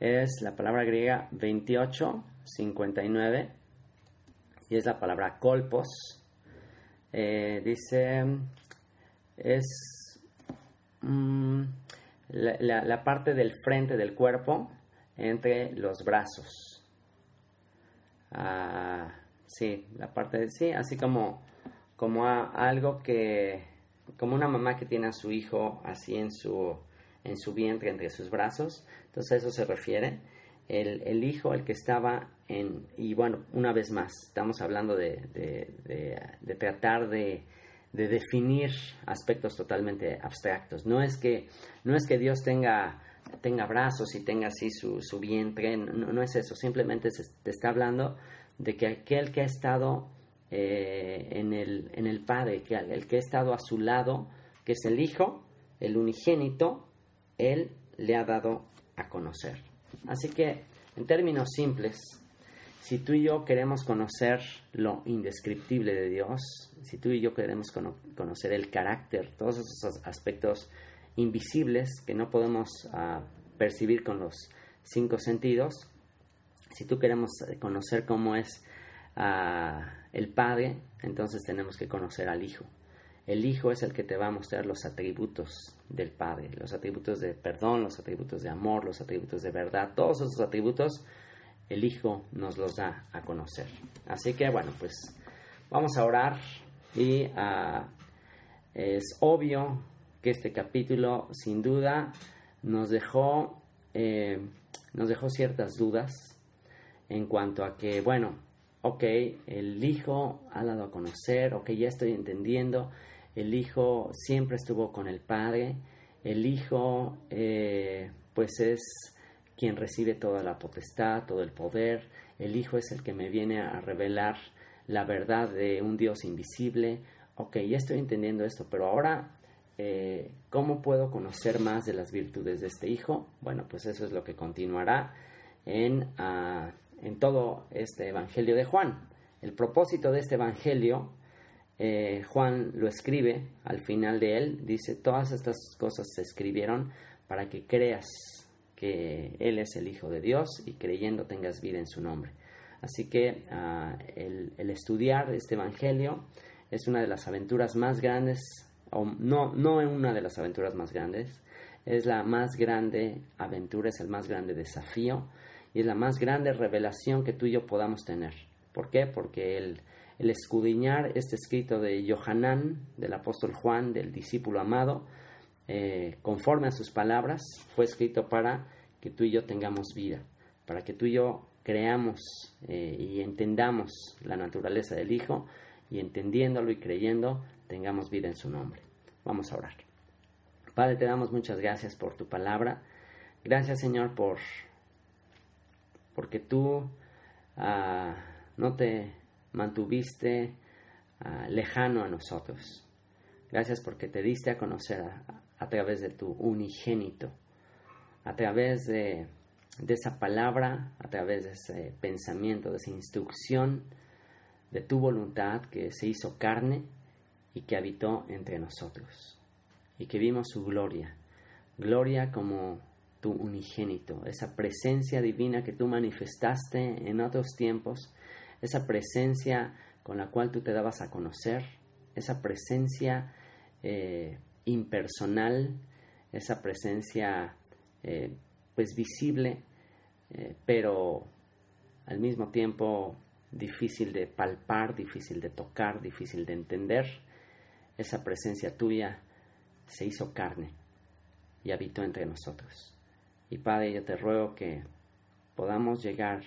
es la palabra griega 2859 y es la palabra kolpos. Eh, dice, es mm, la parte del frente del cuerpo entre los brazos. Ah, sí, la parte de sí, así como, como algo que, como una mamá que tiene a su hijo así en su, en su vientre, entre sus brazos. Entonces a eso se refiere. el, Hijo el que estaba en, y bueno, una vez más, estamos hablando de, de, tratar de, definir aspectos totalmente abstractos. No es que, no es que Dios tenga, tenga brazos y tenga así su, su vientre, no, no, es eso, simplemente se te está hablando de que aquel que ha estado eh, en, el, en el Padre, que el que ha estado a su lado, que es el Hijo, el unigénito, Él le ha dado a conocer. Así que, en términos simples, si tú y yo queremos conocer lo indescriptible de Dios, si tú y yo queremos conocer el carácter, todos esos aspectos invisibles que no podemos ah, percibir con los cinco sentidos, si tú queremos conocer cómo es ah, el Padre, entonces tenemos que conocer al Hijo. El Hijo es el que te va a mostrar los atributos del Padre, los atributos de perdón, los atributos de amor, los atributos de verdad, todos esos atributos el Hijo nos los da a conocer. Así que bueno, pues vamos a orar y ah, es obvio que este capítulo sin duda nos dejó, eh, nos dejó ciertas dudas en cuanto a que, bueno, ok, el Hijo ha dado a conocer, ok, ya estoy entendiendo, el Hijo siempre estuvo con el Padre, el Hijo eh, pues es quien recibe toda la potestad, todo el poder, el Hijo es el que me viene a revelar la verdad de un Dios invisible, ok, ya estoy entendiendo esto, pero ahora, eh, ¿cómo puedo conocer más de las virtudes de este Hijo? Bueno, pues eso es lo que continuará en, ah, en todo este Evangelio de Juan. El propósito de este Evangelio eh, Juan lo escribe al final de él, dice, todas estas cosas se escribieron para que creas que Él es el Hijo de Dios y creyendo tengas vida en su nombre. Así que ah, el, estudiar este Evangelio es una de las aventuras más grandes, o no, no una de las aventuras más grandes, es la más grande aventura, es el más grande desafío y es la más grande revelación que tú y yo podamos tener. ¿Por qué? Porque el el escudriñar este escrito de Johanán, del apóstol Juan, del discípulo amado, eh, conforme a sus palabras, fue escrito para que tú y yo tengamos vida, para que tú y yo creamos eh, y entendamos la naturaleza del Hijo y entendiéndolo y creyendo tengamos vida en su nombre. Vamos a orar. Padre, te damos muchas gracias por tu palabra. Gracias Señor por porque tú ah, no te mantuviste ah, lejano a nosotros. Gracias porque te diste a conocer a, través de tu unigénito, a través de, de, esa palabra, a través de ese pensamiento, de esa instrucción, de tu voluntad que se hizo carne y que habitó entre nosotros. Y que vimos su gloria, gloria como tu unigénito, esa presencia divina que tú manifestaste en otros tiempos esa presencia con la cual tú te dabas a conocer, esa presencia eh, impersonal, esa presencia eh, pues visible, eh, pero al mismo tiempo difícil de palpar, difícil de tocar, difícil de entender, esa presencia tuya se hizo carne y habitó entre nosotros. Y Padre, yo te ruego que podamos llegar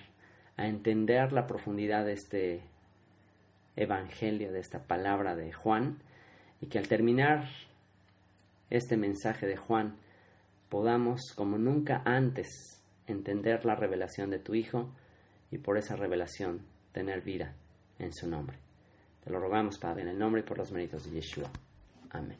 a entender la profundidad de este evangelio, de esta palabra de Juan, y que al terminar este mensaje de Juan podamos, como nunca antes, entender la revelación de tu Hijo y por esa revelación tener vida en su nombre. Te lo rogamos, Padre, en el nombre y por los méritos de Yeshua. Amén.